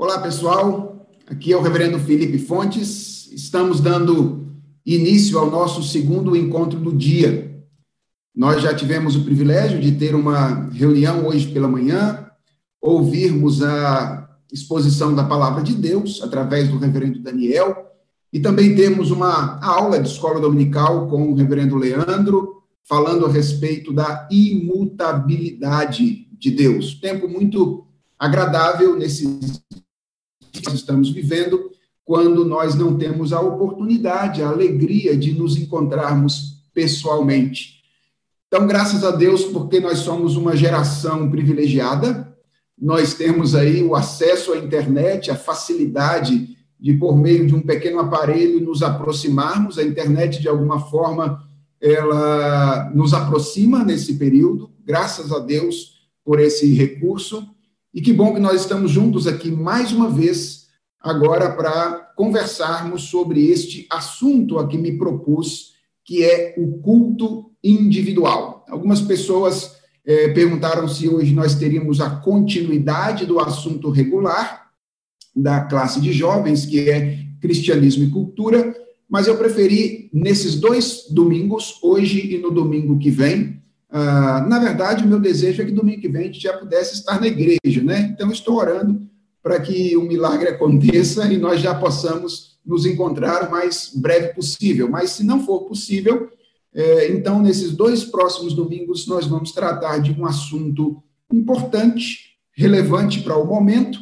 Olá, pessoal. Aqui é o Reverendo Felipe Fontes. Estamos dando início ao nosso segundo encontro do dia. Nós já tivemos o privilégio de ter uma reunião hoje pela manhã, ouvirmos a exposição da palavra de Deus através do Reverendo Daniel e também temos uma aula de escola dominical com o Reverendo Leandro falando a respeito da imutabilidade de Deus. Tempo muito agradável nesses que estamos vivendo, quando nós não temos a oportunidade, a alegria de nos encontrarmos pessoalmente. Então, graças a Deus, porque nós somos uma geração privilegiada, nós temos aí o acesso à internet, a facilidade de, por meio de um pequeno aparelho, nos aproximarmos. A internet, de alguma forma, ela nos aproxima nesse período, graças a Deus por esse recurso. E que bom que nós estamos juntos aqui mais uma vez, agora para conversarmos sobre este assunto a que me propus, que é o culto individual. Algumas pessoas eh, perguntaram se hoje nós teríamos a continuidade do assunto regular da classe de jovens, que é cristianismo e cultura, mas eu preferi nesses dois domingos, hoje e no domingo que vem, ah, na verdade, o meu desejo é que domingo que vem a gente já pudesse estar na igreja, né? Então, estou orando para que o milagre aconteça e nós já possamos nos encontrar o mais breve possível. Mas, se não for possível, é, então, nesses dois próximos domingos, nós vamos tratar de um assunto importante, relevante para o momento,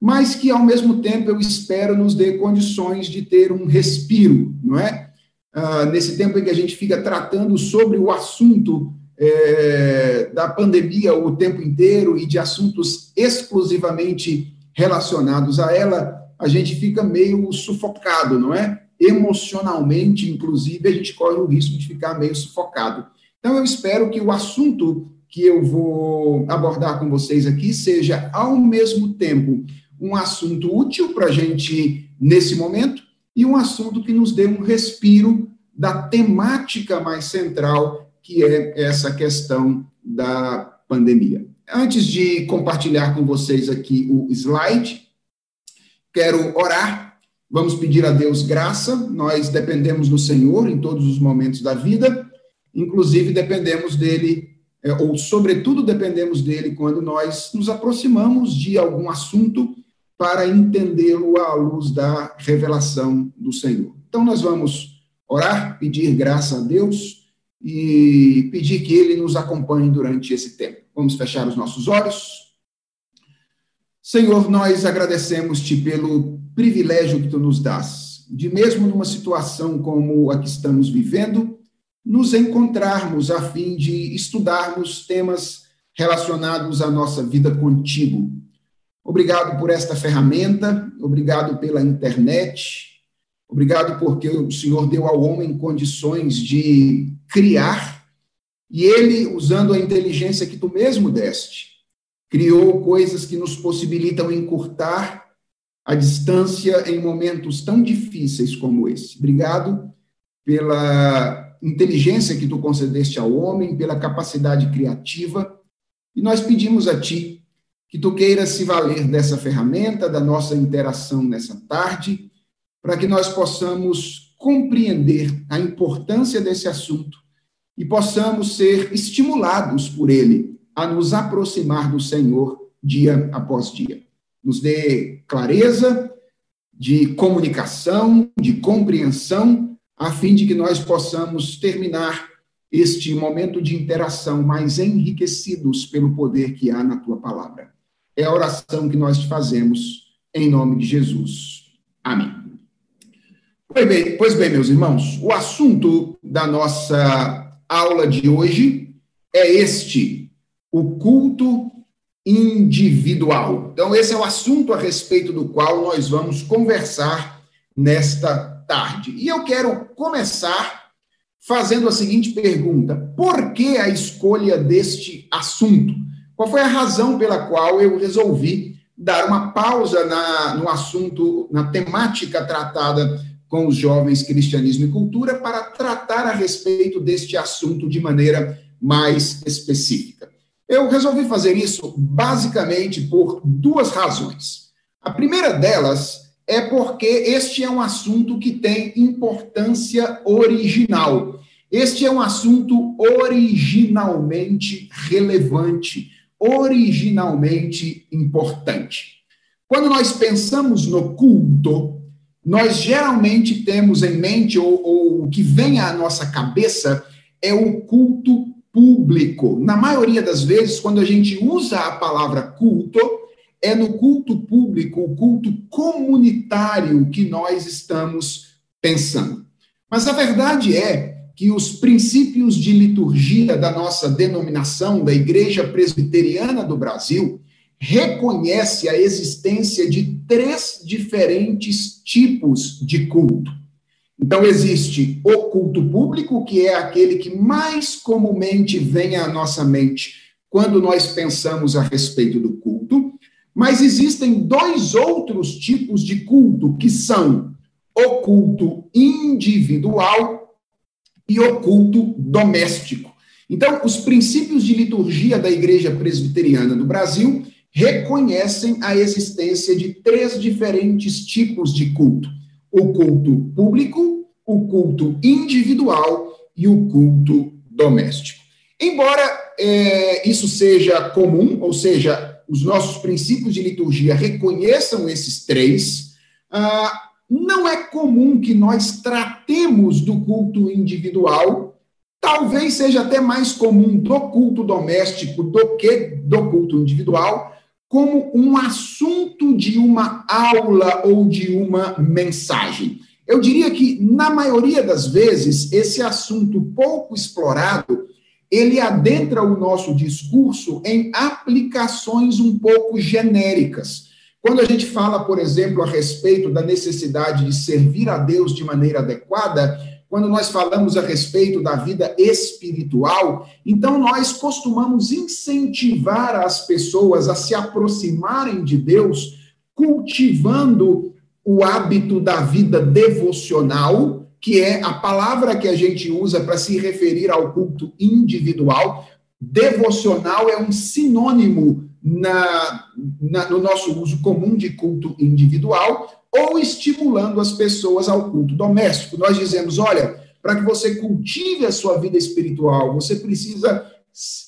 mas que, ao mesmo tempo, eu espero nos dê condições de ter um respiro, não é? Ah, nesse tempo em que a gente fica tratando sobre o assunto é, da pandemia o tempo inteiro e de assuntos exclusivamente relacionados a ela, a gente fica meio sufocado, não é? Emocionalmente, inclusive, a gente corre o risco de ficar meio sufocado. Então, eu espero que o assunto que eu vou abordar com vocês aqui seja, ao mesmo tempo, um assunto útil para a gente nesse momento e um assunto que nos dê um respiro da temática mais central que é essa questão da pandemia. Antes de compartilhar com vocês aqui o slide, quero orar. Vamos pedir a Deus graça. Nós dependemos do Senhor em todos os momentos da vida, inclusive dependemos dele, é, ou sobretudo dependemos dele quando nós nos aproximamos de algum assunto para entendê-lo à luz da revelação do Senhor. Então, nós vamos orar, pedir graça a Deus e pedir que ele nos acompanhe durante esse tempo. Vamos fechar os nossos olhos. Senhor, nós agradecemos-te pelo privilégio que tu nos dás, de mesmo numa situação como a que estamos vivendo, nos encontrarmos a fim de estudarmos temas relacionados à nossa vida contigo. Obrigado por esta ferramenta, obrigado pela internet, Obrigado porque o Senhor deu ao homem condições de criar, e ele, usando a inteligência que tu mesmo deste, criou coisas que nos possibilitam encurtar a distância em momentos tão difíceis como esse. Obrigado pela inteligência que tu concedeste ao homem, pela capacidade criativa, e nós pedimos a ti que tu queiras se valer dessa ferramenta, da nossa interação nessa tarde, para que nós possamos compreender a importância desse assunto e possamos ser estimulados por ele a nos aproximar do Senhor dia após dia. Nos dê clareza de comunicação, de compreensão, a fim de que nós possamos terminar este momento de interação mais enriquecidos pelo poder que há na tua palavra. É a oração que nós fazemos em nome de Jesus. Amém. Pois bem, pois bem, meus irmãos, o assunto da nossa aula de hoje é este: o culto individual. Então, esse é o assunto a respeito do qual nós vamos conversar nesta tarde. E eu quero começar fazendo a seguinte pergunta: por que a escolha deste assunto? Qual foi a razão pela qual eu resolvi dar uma pausa na, no assunto, na temática tratada com os jovens Cristianismo e Cultura para tratar a respeito deste assunto de maneira mais específica. Eu resolvi fazer isso basicamente por duas razões. A primeira delas é porque este é um assunto que tem importância original. Este é um assunto originalmente relevante, originalmente importante. Quando nós pensamos no culto, nós geralmente temos em mente, ou, ou o que vem à nossa cabeça, é o culto público. Na maioria das vezes, quando a gente usa a palavra culto, é no culto público, o culto comunitário que nós estamos pensando. Mas a verdade é que os princípios de liturgia da nossa denominação, da Igreja Presbiteriana do Brasil, reconhece a existência de três diferentes tipos de culto. Então, existe o culto público, que é aquele que mais comumente vem à nossa mente quando nós pensamos a respeito do culto. Mas existem dois outros tipos de culto, que são o culto individual e o culto doméstico. Então, os princípios de liturgia da Igreja Presbiteriana do Brasil reconhecem a existência de três diferentes tipos de culto: o culto público, o culto individual e o culto doméstico. Embora é, isso seja comum, ou seja, os nossos princípios de liturgia reconheçam esses três, ah, não é comum que nós tratemos do culto individual, talvez seja até mais comum do culto doméstico do que do culto individual, como um assunto de uma aula ou de uma mensagem. Eu diria que, na maioria das vezes, esse assunto pouco explorado ele adentra o nosso discurso em aplicações um pouco genéricas. Quando a gente fala, por exemplo, a respeito da necessidade de servir a Deus de maneira adequada, quando nós falamos a respeito da vida espiritual, então nós costumamos incentivar as pessoas a se aproximarem de Deus, cultivando o hábito da vida devocional, que é a palavra que a gente usa para se referir ao culto individual. Devocional é um sinônimo na, na, no nosso uso comum de culto individual, ou estimulando as pessoas ao culto doméstico. Nós dizemos: olha, para que você cultive a sua vida espiritual, você precisa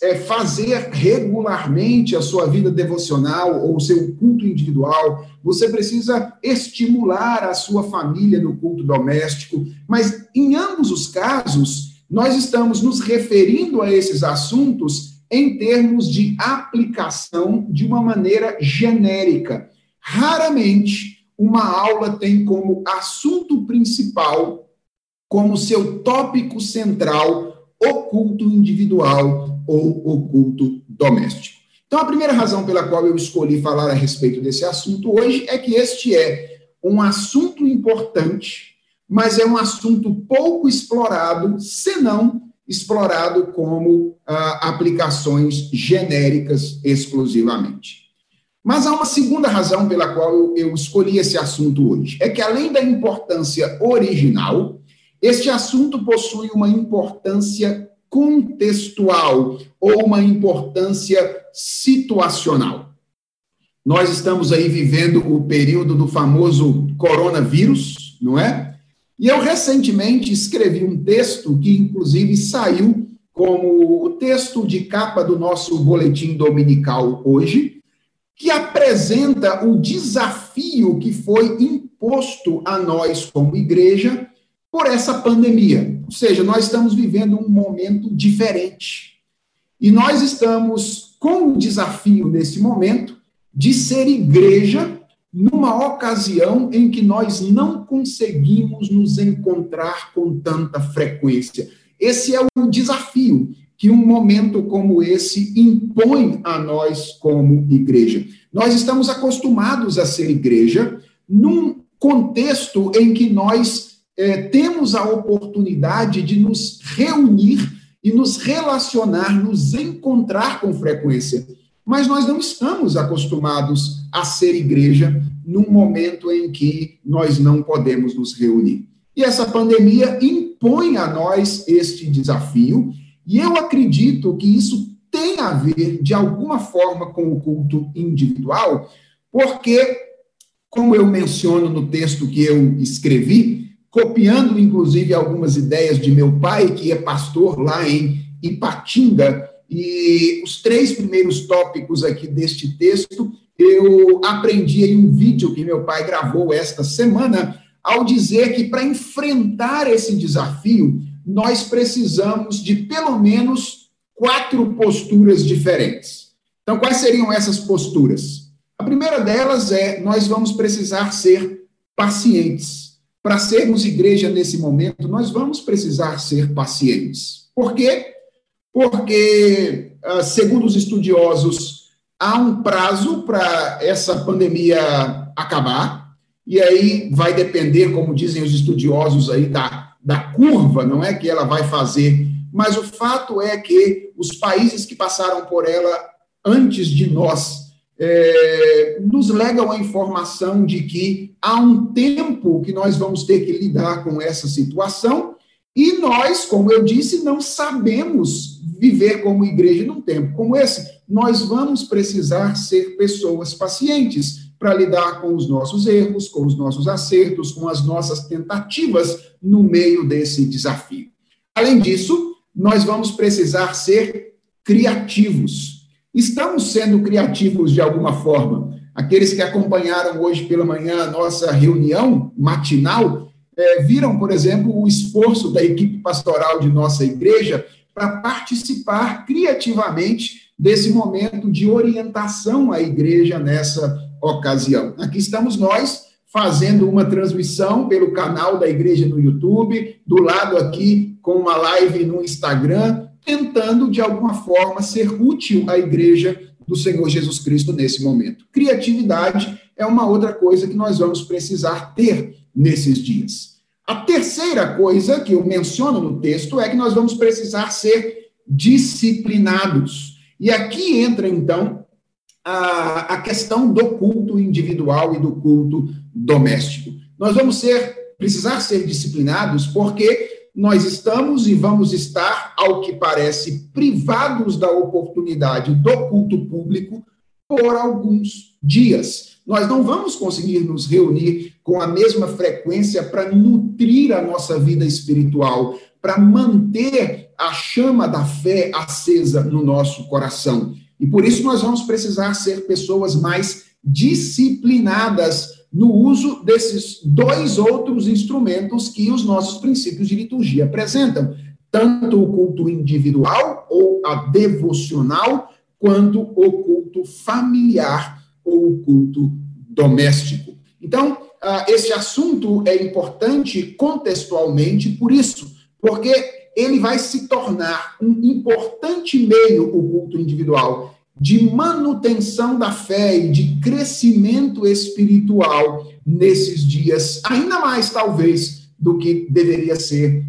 é, fazer regularmente a sua vida devocional ou o seu culto individual, você precisa estimular a sua família no culto doméstico, mas em ambos os casos, nós estamos nos referindo a esses assuntos em termos de aplicação de uma maneira genérica. Raramente uma aula tem como assunto principal, como seu tópico central, o culto individual ou o culto doméstico. Então, a primeira razão pela qual eu escolhi falar a respeito desse assunto hoje é que este é um assunto importante, mas é um assunto pouco explorado, se não explorado como ah, aplicações genéricas exclusivamente. Mas há uma segunda razão pela qual eu, escolhi esse assunto hoje. É que, além da importância original, este assunto possui uma importância contextual ou uma importância situacional. Nós estamos aí vivendo o período do famoso coronavírus, não é? E eu recentemente escrevi um texto que, inclusive, saiu como o texto de capa do nosso boletim dominical hoje, que apresenta o desafio que foi imposto a nós como igreja por essa pandemia. Ou seja, nós estamos vivendo um momento diferente. E nós estamos com o desafio, nesse momento, de ser igreja numa ocasião em que nós não conseguimos nos encontrar com tanta frequência. Esse é o desafio que um momento como esse impõe a nós como igreja. Nós estamos acostumados a ser igreja num contexto em que nós é, temos a oportunidade de nos reunir e nos relacionar, nos encontrar com frequência. Mas nós não estamos acostumados a ser igreja num momento em que nós não podemos nos reunir. E essa pandemia impõe a nós este desafio, e eu acredito que isso tem a ver, de alguma forma, com o culto individual, porque como eu menciono no texto que eu escrevi, copiando inclusive algumas ideias de meu pai, que é pastor lá em Ipatinga, e os três primeiros tópicos aqui deste texto eu aprendi em um vídeo que meu pai gravou esta semana, ao dizer que para enfrentar esse desafio, nós precisamos de pelo menos quatro posturas diferentes. Então, quais seriam essas posturas? A primeira delas é: nós vamos precisar ser pacientes. Para sermos igreja nesse momento, nós vamos precisar ser pacientes. Por quê? Porque, ah, segundo os estudiosos, há um prazo para essa pandemia acabar, e aí vai depender, como dizem os estudiosos aí, da, da curva, não é que ela vai fazer, mas o fato é que os países que passaram por ela antes de nós é, nos legam a informação de que há um tempo que nós vamos ter que lidar com essa situação, e nós, como eu disse, não sabemos viver como igreja num tempo como esse. Nós vamos precisar ser pessoas pacientes para lidar com os nossos erros, com os nossos acertos, com as nossas tentativas no meio desse desafio. Além disso, nós vamos precisar ser criativos. Estamos sendo criativos de alguma forma. Aqueles que acompanharam hoje pela manhã a nossa reunião matinal, é, viram, por exemplo, o esforço da equipe pastoral de nossa igreja para participar criativamente desse momento de orientação à igreja nessa ocasião. Aqui estamos nós fazendo uma transmissão pelo canal da igreja no YouTube, do lado aqui com uma live no Instagram, tentando de alguma forma ser útil à igreja do Senhor Jesus Cristo nesse momento. Criatividade é uma outra coisa que nós vamos precisar ter nesses dias. A terceira coisa que eu menciono no texto é que nós vamos precisar ser disciplinados. E aqui entra, então, a, a questão do culto individual e do culto doméstico. Nós vamos ser, precisar ser disciplinados porque nós estamos e vamos estar, ao que parece, privados da oportunidade do culto público por alguns dias nós não vamos conseguir nos reunir com a mesma frequência para nutrir a nossa vida espiritual, para manter a chama da fé acesa no nosso coração. E por isso nós vamos precisar ser pessoas mais disciplinadas no uso desses dois outros instrumentos que os nossos princípios de liturgia apresentam, tanto o culto individual ou a devocional, quanto o culto familiar ou o culto doméstico. Então, ah, esse assunto é importante contextualmente por isso, porque ele vai se tornar um importante meio, o culto individual, de manutenção da fé e de crescimento espiritual nesses dias, ainda mais, talvez, do que deveria ser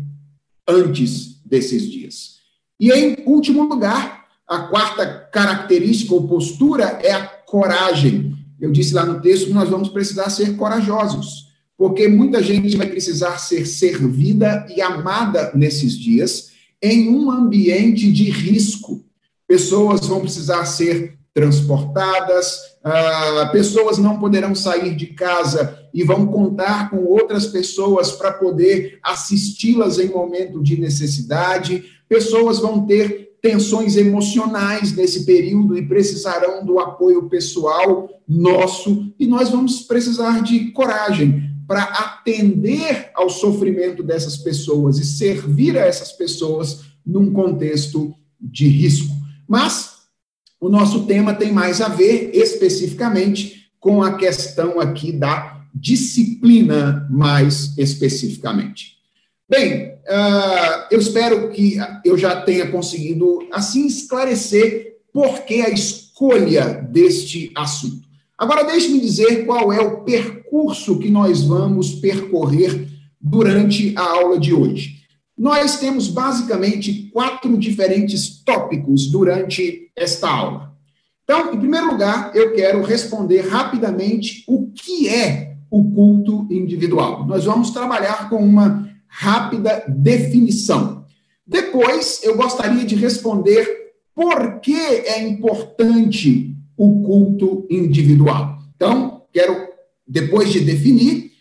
antes desses dias. E, em último lugar, a quarta característica ou postura é a coragem. Eu disse lá no texto que nós vamos precisar ser corajosos, porque muita gente vai precisar ser servida e amada nesses dias em um ambiente de risco. Pessoas vão precisar ser transportadas, ah, pessoas não poderão sair de casa e vão contar com outras pessoas para poder assisti-las em momento de necessidade, pessoas vão ter tensões emocionais nesse período e precisarão do apoio pessoal nosso, e nós vamos precisar de coragem para atender ao sofrimento dessas pessoas e servir a essas pessoas num contexto de risco. Mas o nosso tema tem mais a ver especificamente com a questão aqui da disciplina, mais especificamente. Bem, uh, eu espero que eu já tenha conseguido, assim, esclarecer por que a escolha deste assunto. Agora, deixe-me dizer qual é o percurso que nós vamos percorrer durante a aula de hoje. Nós temos basicamente quatro diferentes tópicos durante esta aula. Então, em primeiro lugar, eu quero responder rapidamente o que é o culto individual. Nós vamos trabalhar com uma rápida definição. Depois, eu gostaria de responder por que é importante o culto individual. Então, quero depois de definir,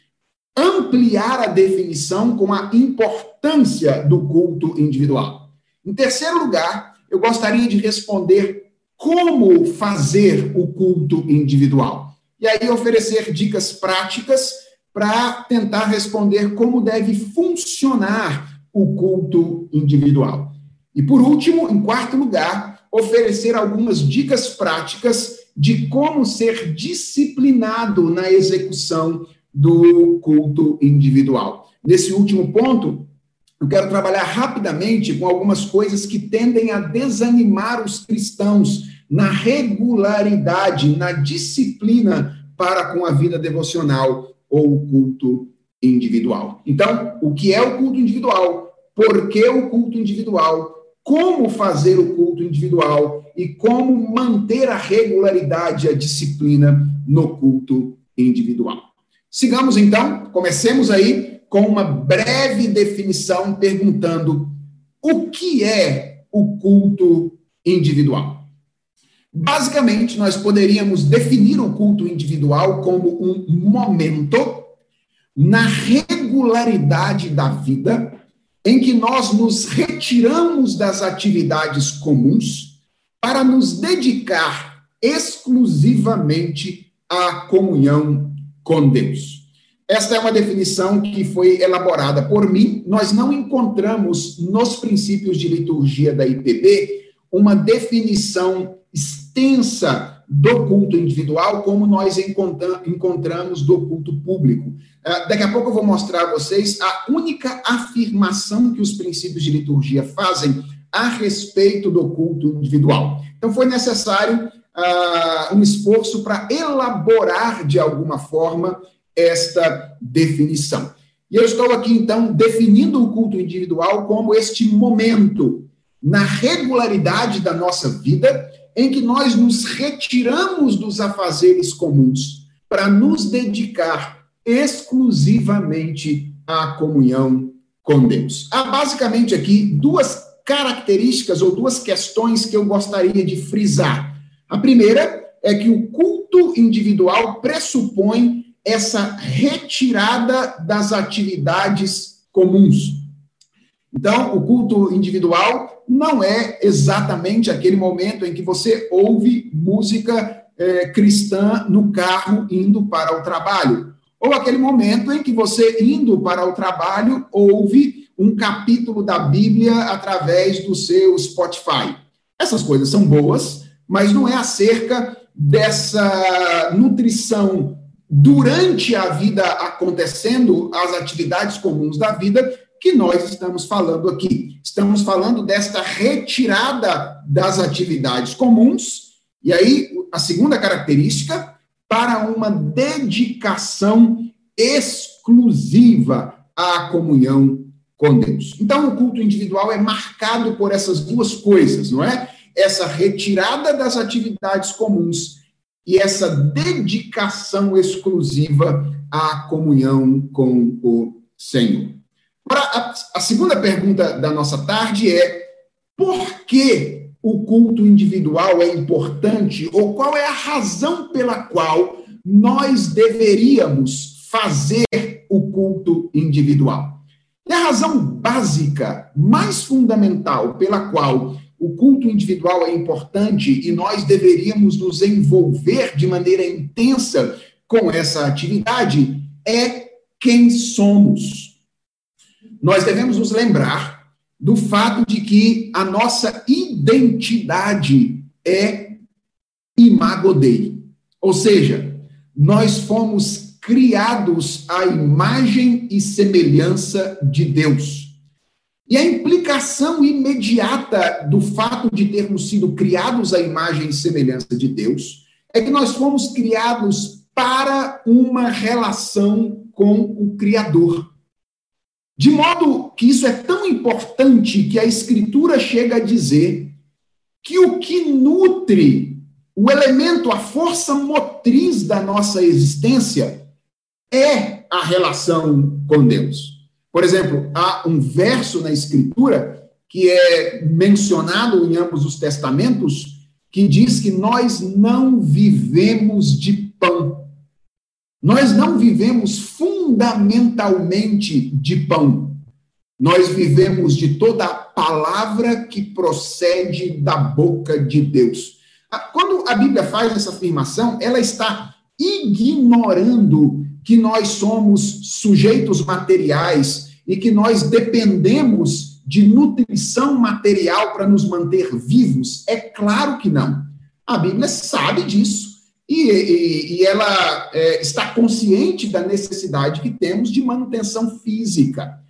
ampliar a definição com a importância do culto individual. Em terceiro lugar, eu gostaria de responder como fazer o culto individual. E aí oferecer dicas práticas para tentar responder como deve funcionar o culto individual. E por último, em quarto lugar, oferecer algumas dicas práticas de como ser disciplinado na execução do culto individual. Nesse último ponto, eu quero trabalhar rapidamente com algumas coisas que tendem a desanimar os cristãos na regularidade, na disciplina para com a vida devocional ou o culto individual. Então, o que é o culto individual? Por que o culto individual? Como fazer o culto individual e como manter a regularidade, a disciplina no culto individual. Sigamos então, comecemos aí com uma breve definição perguntando o que é o culto individual. Basicamente, nós poderíamos definir o culto individual como um momento na regularidade da vida em que nós nos retiramos das atividades comuns para nos dedicar exclusivamente à comunhão com Deus. Esta é uma definição que foi elaborada por mim. Nós não encontramos nos princípios de liturgia da IPB uma definição extensa do culto individual, como nós encontramos do culto público. Uh, daqui a pouco eu vou mostrar a vocês a única afirmação que os princípios de liturgia fazem a respeito do culto individual. Então, foi necessário uh, um esforço para elaborar, de alguma forma, esta definição. E eu estou aqui, então, definindo o culto individual como este momento na regularidade da nossa vida em que nós nos retiramos dos afazeres comuns para nos dedicar exclusivamente à comunhão com Deus. Há basicamente aqui duas características ou duas questões que eu gostaria de frisar. A primeira é que o culto individual pressupõe essa retirada das atividades comuns. Então, o culto individual não é exatamente aquele momento em que você ouve música é, cristã no carro indo para o trabalho, ou aquele momento em que você, indo para o trabalho, ouve um capítulo da Bíblia através do seu Spotify. Essas coisas são boas, mas não é acerca dessa nutrição durante a vida acontecendo, as atividades comuns da vida, que nós estamos falando aqui. Estamos falando desta retirada das atividades comuns, e aí a segunda característica, para uma dedicação exclusiva à comunhão com Deus. Então, o culto individual é marcado por essas duas coisas, não é? Essa retirada das atividades comuns e essa dedicação exclusiva à comunhão com o Senhor. A segunda pergunta da nossa tarde é: por que o culto individual é importante ou qual é a razão pela qual nós deveríamos fazer o culto individual? E a razão básica, mais fundamental, pela qual o culto individual é importante e nós deveríamos nos envolver de maneira intensa com essa atividade é quem somos nós devemos nos lembrar do fato de que a nossa identidade é imago Dei. Ou seja, nós fomos criados à imagem e semelhança de Deus. E a implicação imediata do fato de termos sido criados à imagem e semelhança de Deus é que nós fomos criados para uma relação com o Criador. De modo que isso é tão importante que a Escritura chega a dizer que o que nutre o elemento, a força motriz da nossa existência é a relação com Deus. Por exemplo, há um verso na Escritura que é mencionado em ambos os testamentos que diz que nós não vivemos de pão, Nós não vivemos fundamentalmente de pão. Nós vivemos de toda a palavra que procede da boca de Deus. Ah, quando a Bíblia faz essa afirmação, ela está ignorando que nós somos sujeitos materiais e que nós dependemos de nutrição material para nos manter vivos? É claro que não. A Bíblia sabe disso. E, e, e ela é, está consciente da necessidade que temos de manutenção física.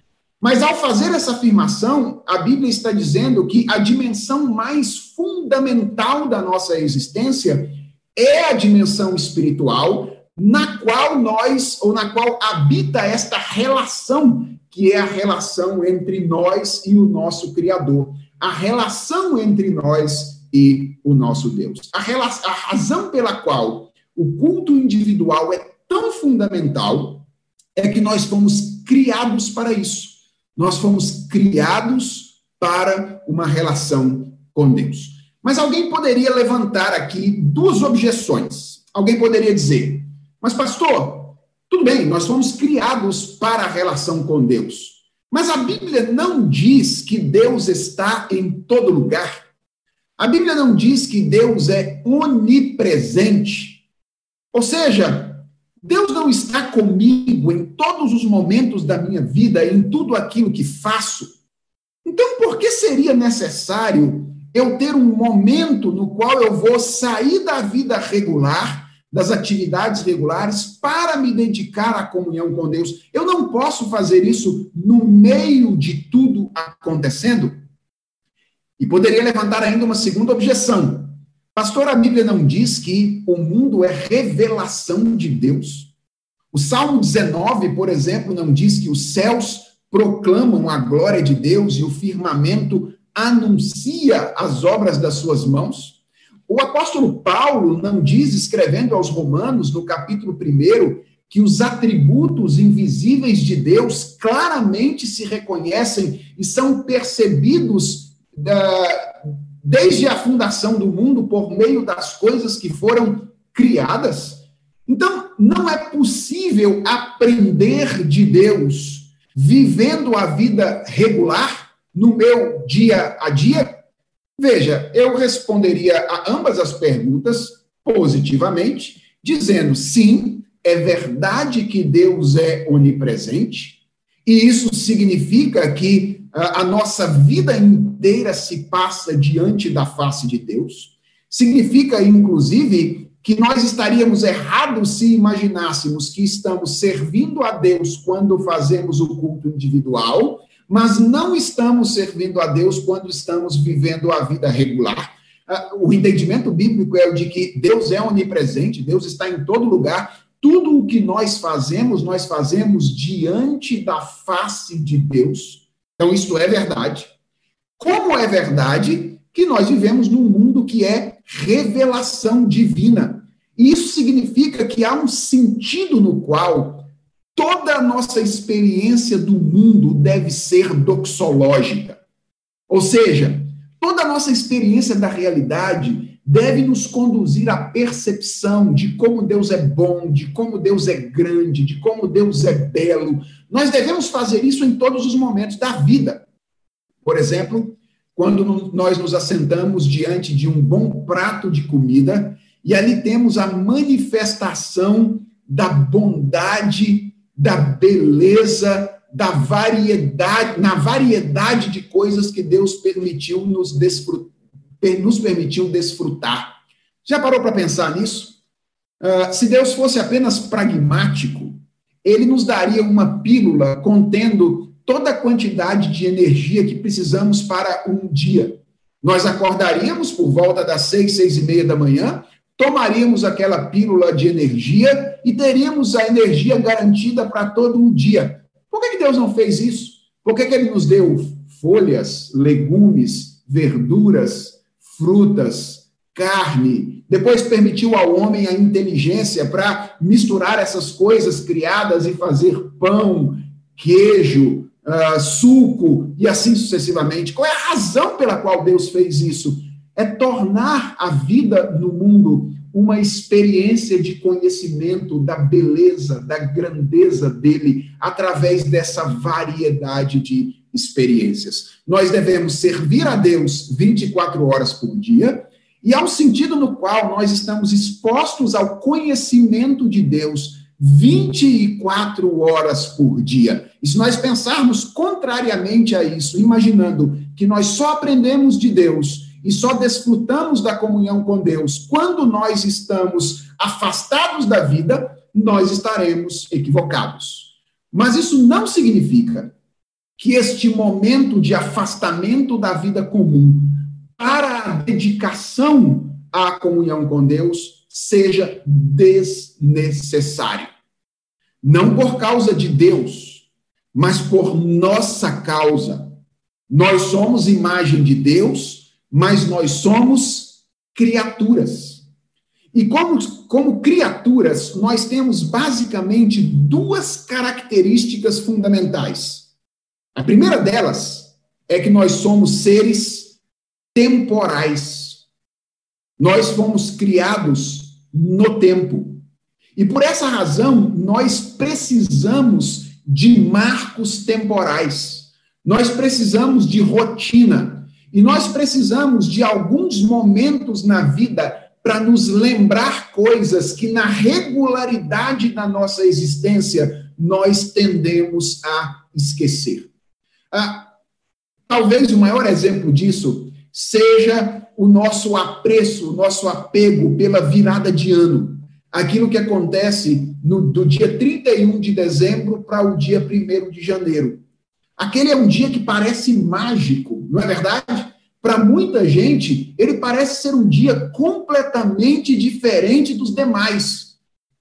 Mas ao fazer essa afirmação, a Bíblia está dizendo que a dimensão mais fundamental da nossa existência é a dimensão espiritual, na qual nós, ou na qual habita esta relação, que é a relação entre nós e o nosso Criador. A relação entre nós e o nosso Deus. A, relação, a razão pela qual o culto individual é tão fundamental é que nós fomos criados para isso. Nós fomos criados para uma relação com Deus. Mas alguém poderia levantar aqui duas objeções. Alguém poderia dizer: Mas, pastor, tudo bem, nós fomos criados para a relação com Deus. Mas a Bíblia não diz que Deus está em todo lugar. A Bíblia não diz que Deus é onipresente. Ou seja, Deus não está comigo em todos os momentos da minha vida, em tudo aquilo que faço. Então, por que seria necessário eu ter um momento no qual eu vou sair da vida regular, das atividades regulares, para me dedicar à comunhão com Deus? Eu não posso fazer isso no meio de tudo acontecendo? E poderia levantar ainda uma segunda objeção. Pastor, a Bíblia não diz que o mundo é revelação de Deus? O Salmo 19, por exemplo, não diz que os céus proclamam a glória de Deus e o firmamento anuncia as obras das suas mãos? O apóstolo Paulo não diz, escrevendo aos Romanos, no capítulo 1, que os atributos invisíveis de Deus claramente se reconhecem e são percebidos da, desde a fundação do mundo por meio das coisas que foram criadas. Então, não é possível aprender de Deus vivendo a vida regular no meu dia a dia? Veja, eu responderia a ambas as perguntas positivamente, dizendo sim, é verdade que Deus é onipresente, e isso significa que a nossa vida inteira se passa diante da face de Deus. Significa, inclusive, que nós estaríamos errados se imaginássemos que estamos servindo a Deus quando fazemos o culto individual, mas não estamos servindo a Deus quando estamos vivendo a vida regular. O entendimento bíblico é o de que Deus é onipresente, Deus está em todo lugar. Tudo o que nós fazemos, nós fazemos diante da face de Deus. Então, isto é verdade. Como é verdade que nós vivemos num mundo que é revelação divina. E isso significa que há um sentido no qual toda a nossa experiência do mundo deve ser doxológica. Ou seja, toda a nossa experiência da realidade deve nos conduzir à percepção de como Deus é bom, de como Deus é grande, de como Deus é belo. Nós devemos fazer isso em todos os momentos da vida. Por exemplo, quando nós nos assentamos diante de um bom prato de comida e ali temos a manifestação da bondade, da beleza, da variedade, na variedade de coisas que Deus permitiu nos desfrutar nos permitiu desfrutar. Já parou para pensar nisso? Uh, se Deus fosse apenas pragmático, ele nos daria uma pílula contendo toda a quantidade de energia que precisamos para um dia. Nós acordaríamos por volta das seis, seis e meia da manhã, tomaríamos aquela pílula de energia e teríamos a energia garantida para todo um dia. Por que, que Deus não fez isso? Por que, que ele nos deu folhas, legumes, verduras, frutas, carne. Depois permitiu ao homem a inteligência para misturar essas coisas criadas e fazer pão, queijo, uh, suco e assim sucessivamente. Qual é a razão pela qual Deus fez isso? É tornar a vida no mundo uma experiência de conhecimento da beleza, da grandeza dele, através dessa variedade de experiências. Nós devemos servir a Deus 24 horas por dia, e ao sentido no qual nós estamos expostos ao conhecimento de Deus 24 horas por dia. E se nós pensarmos contrariamente a isso, imaginando que nós só aprendemos de Deus e só desfrutamos da comunhão com Deus quando nós estamos afastados da vida, nós estaremos equivocados. Mas isso não significa que este momento de afastamento da vida comum para a dedicação à comunhão com Deus seja desnecessário. Não por causa de Deus, mas por nossa causa. Nós somos imagem de Deus, mas nós somos criaturas. E como, como criaturas, nós temos basicamente duas características fundamentais. A primeira delas é que nós somos seres temporais. Nós fomos criados no tempo. E por essa razão, nós precisamos de marcos temporais. Nós precisamos de rotina. E nós precisamos de alguns momentos na vida para nos lembrar coisas que, na regularidade da nossa existência, nós tendemos a esquecer. Ah, talvez o maior exemplo disso seja o nosso apreço, o nosso apego pela virada de ano. Aquilo que acontece no, do dia 31 de dezembro para o dia 1 de janeiro. Aquele é um dia que parece mágico, não é verdade? Para muita gente, ele parece ser um dia completamente diferente dos demais.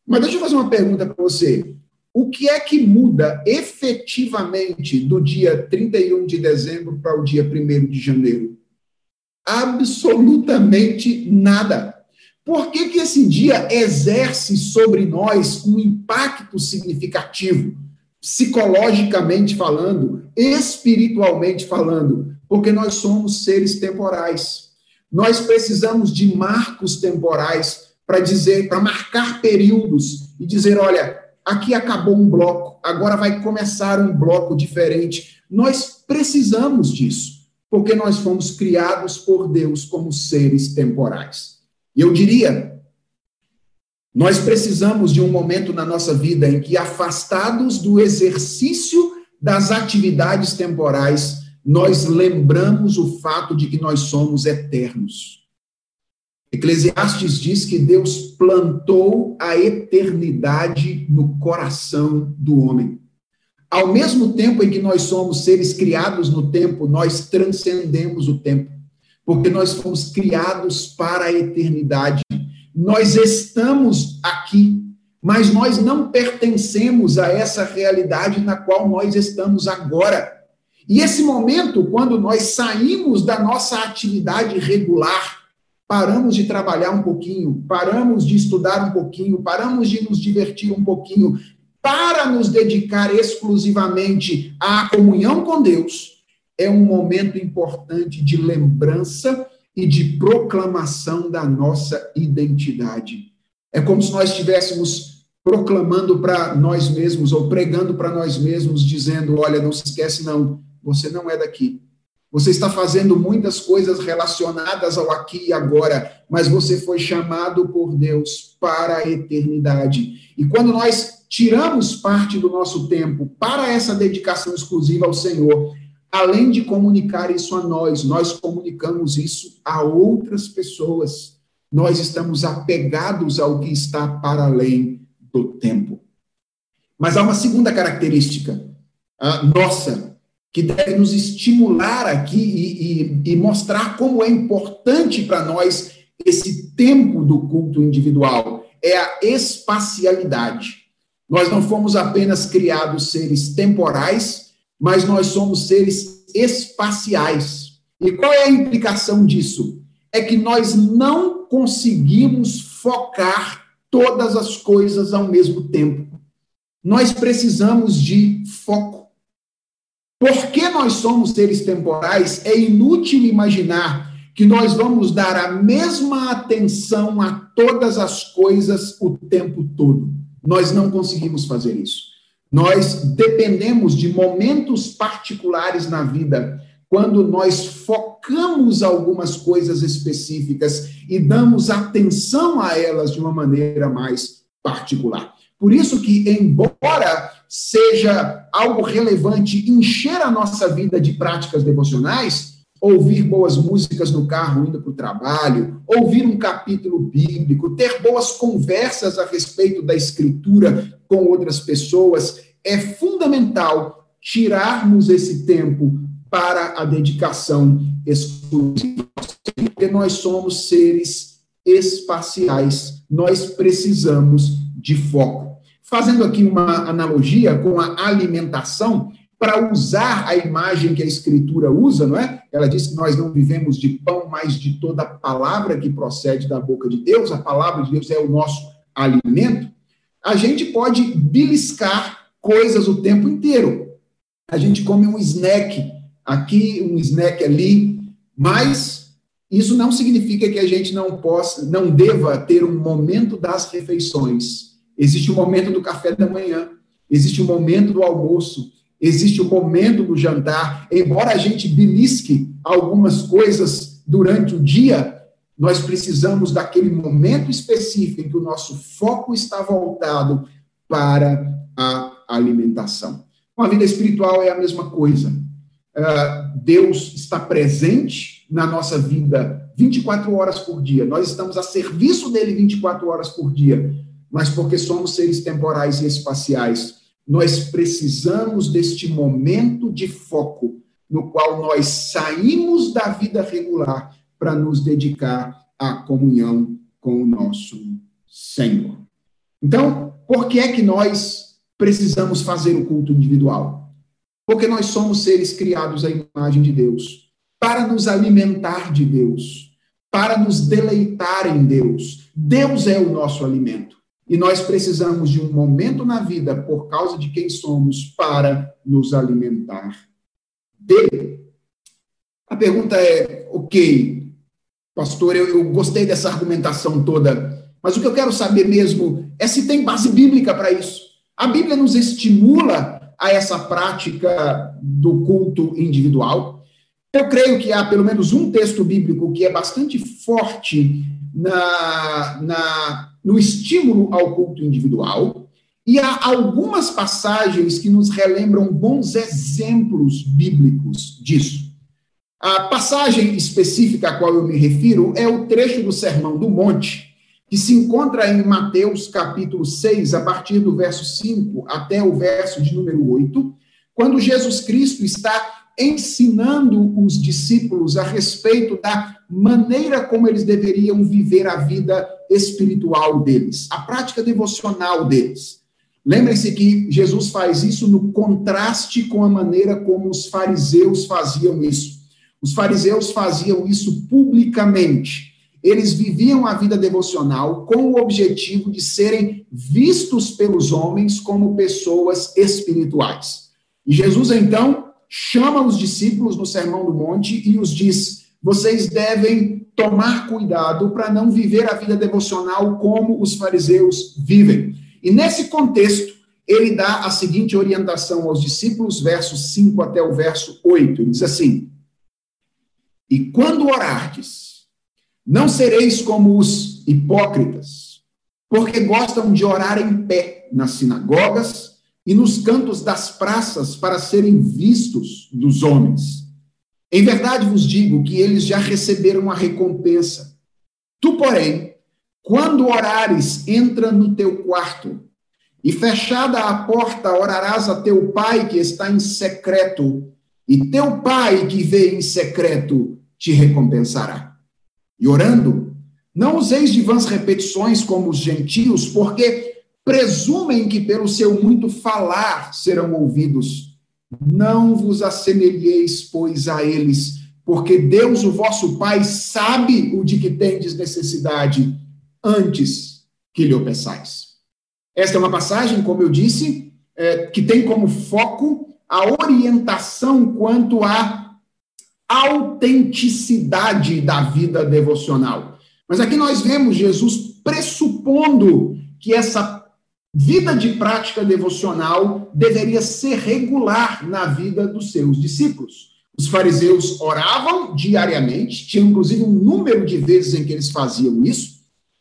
Mas deixa eu fazer uma pergunta para você. O que é que muda efetivamente do dia 31 de dezembro para o dia 1 de janeiro? Absolutamente nada. Por que, que esse dia exerce sobre nós um impacto significativo, psicologicamente falando, espiritualmente falando? Porque nós somos seres temporais. Nós precisamos de marcos temporais para dizer, para marcar períodos e dizer, olha, aqui acabou um bloco, agora vai começar um bloco diferente. Nós precisamos disso, porque nós fomos criados por Deus como seres temporais. E eu diria, nós precisamos de um momento na nossa vida em que, afastados do exercício das atividades temporais, nós lembramos o fato de que nós somos eternos. Eclesiastes diz que Deus plantou a eternidade no coração do homem. Ao mesmo tempo em que nós somos seres criados no tempo, nós transcendemos o tempo, porque nós fomos criados para a eternidade. Nós estamos aqui, mas nós não pertencemos a essa realidade na qual nós estamos agora. E esse momento, quando nós saímos da nossa atividade regular, paramos de trabalhar um pouquinho, paramos de estudar um pouquinho, paramos de nos divertir um pouquinho, para nos dedicar exclusivamente à comunhão com Deus, é um momento importante de lembrança e de proclamação da nossa identidade. É como se nós estivéssemos proclamando para nós mesmos ou pregando para nós mesmos, dizendo: olha, não se esquece, não, você não é daqui, você está fazendo muitas coisas relacionadas ao aqui e agora, mas você foi chamado por Deus para a eternidade. E quando nós tiramos parte do nosso tempo para essa dedicação exclusiva ao Senhor, além de comunicar isso a nós, nós comunicamos isso a outras pessoas. Nós estamos apegados ao que está para além do tempo. Mas há uma segunda característica nossa que deve nos estimular aqui e, e, e mostrar como é importante para nós esse tempo do culto individual, é a espacialidade. Nós não fomos apenas criados seres temporais, mas nós somos seres espaciais. E qual é a implicação disso? É que nós não conseguimos focar todas as coisas ao mesmo tempo. Nós precisamos de foco. Porque nós somos seres temporais, é inútil imaginar que nós vamos dar a mesma atenção a todas as coisas o tempo todo. Nós não conseguimos fazer isso. Nós dependemos de momentos particulares na vida, quando nós focamos algumas coisas específicas e damos atenção a elas de uma maneira mais particular. Por isso que, embora seja algo relevante encher a nossa vida de práticas devocionais, ouvir boas músicas no carro indo para o trabalho, ouvir um capítulo bíblico, ter boas conversas a respeito da escritura com outras pessoas, é fundamental tirarmos esse tempo para a dedicação exclusiva, porque nós somos seres espaciais, nós precisamos de foco. Fazendo aqui uma analogia com a alimentação, para usar a imagem que a Escritura usa, não é? Ela diz que nós não vivemos de pão, mas de toda palavra que procede da boca de Deus, a palavra de Deus é o nosso alimento. A gente pode beliscar coisas o tempo inteiro. A gente come um snack aqui, um snack ali, mas isso não significa que a gente não possa, não deva ter um momento das refeições. Existe o momento do café da manhã, existe o momento do almoço, existe o momento do jantar. Embora a gente belisque algumas coisas durante o dia, nós precisamos daquele momento específico em que o nosso foco está voltado para a alimentação. Uma vida espiritual é a mesma coisa. Uh, Deus está presente na nossa vida 24 horas por dia. Nós estamos a serviço dele 24 horas por dia, mas porque somos seres temporais e espaciais nós precisamos deste momento de foco, no qual nós saímos da vida regular para nos dedicar à comunhão com o nosso Senhor. Então, por que é que nós precisamos fazer o culto individual? Porque nós somos seres criados à imagem de Deus, para nos alimentar de Deus, para nos deleitar em Deus. Deus é o nosso alimento. E nós precisamos de um momento na vida, por causa de quem somos, para nos alimentar dele. A pergunta é: ok, pastor, eu, eu gostei dessa argumentação toda, mas o que eu quero saber mesmo é se tem base bíblica para isso. A Bíblia nos estimula a essa prática do culto individual. Eu creio que há pelo menos um texto bíblico que é bastante forte na, na no estímulo ao culto individual, e há algumas passagens que nos relembram bons exemplos bíblicos disso. A passagem específica a qual eu me refiro é o trecho do Sermão do Monte, que se encontra em Mateus capítulo 6, a partir do verso 5 até o verso de número 8, quando Jesus Cristo está ensinando os discípulos a respeito da maneira como eles deveriam viver a vida espiritual deles, a prática devocional deles. Lembrem-se que Jesus faz isso no contraste com a maneira como os fariseus faziam isso. Os fariseus faziam isso publicamente. Eles viviam a vida devocional com o objetivo de serem vistos pelos homens como pessoas espirituais. E Jesus, então, chama os discípulos no Sermão do Monte e os diz: vocês devem tomar cuidado para não viver a vida devocional como os fariseus vivem. E nesse contexto, ele dá a seguinte orientação aos discípulos, versos 5 até o verso 8. Ele diz assim: E quando orardes, não sereis como os hipócritas, porque gostam de orar em pé nas sinagogas e nos cantos das praças para serem vistos dos homens. Em verdade vos digo que eles já receberam a recompensa. Tu, porém, quando orares, entra no teu quarto, e fechada a porta, orarás a teu pai que está em secreto, e teu pai que vê em secreto te recompensará. E orando, não useis de vãs repetições como os gentios, porque presumem que pelo seu muito falar serão ouvidos. Não vos assemelheis, pois, a eles, porque Deus, o vosso Pai, sabe o de que tendes necessidade antes que lhe o peçais. Esta é uma passagem, como eu disse, é, que tem como foco a orientação quanto à autenticidade da vida devocional. Mas aqui nós vemos Jesus pressupondo que essa vida de prática devocional deveria ser regular na vida dos seus discípulos. Os fariseus oravam diariamente, tinha inclusive um número de vezes em que eles faziam isso.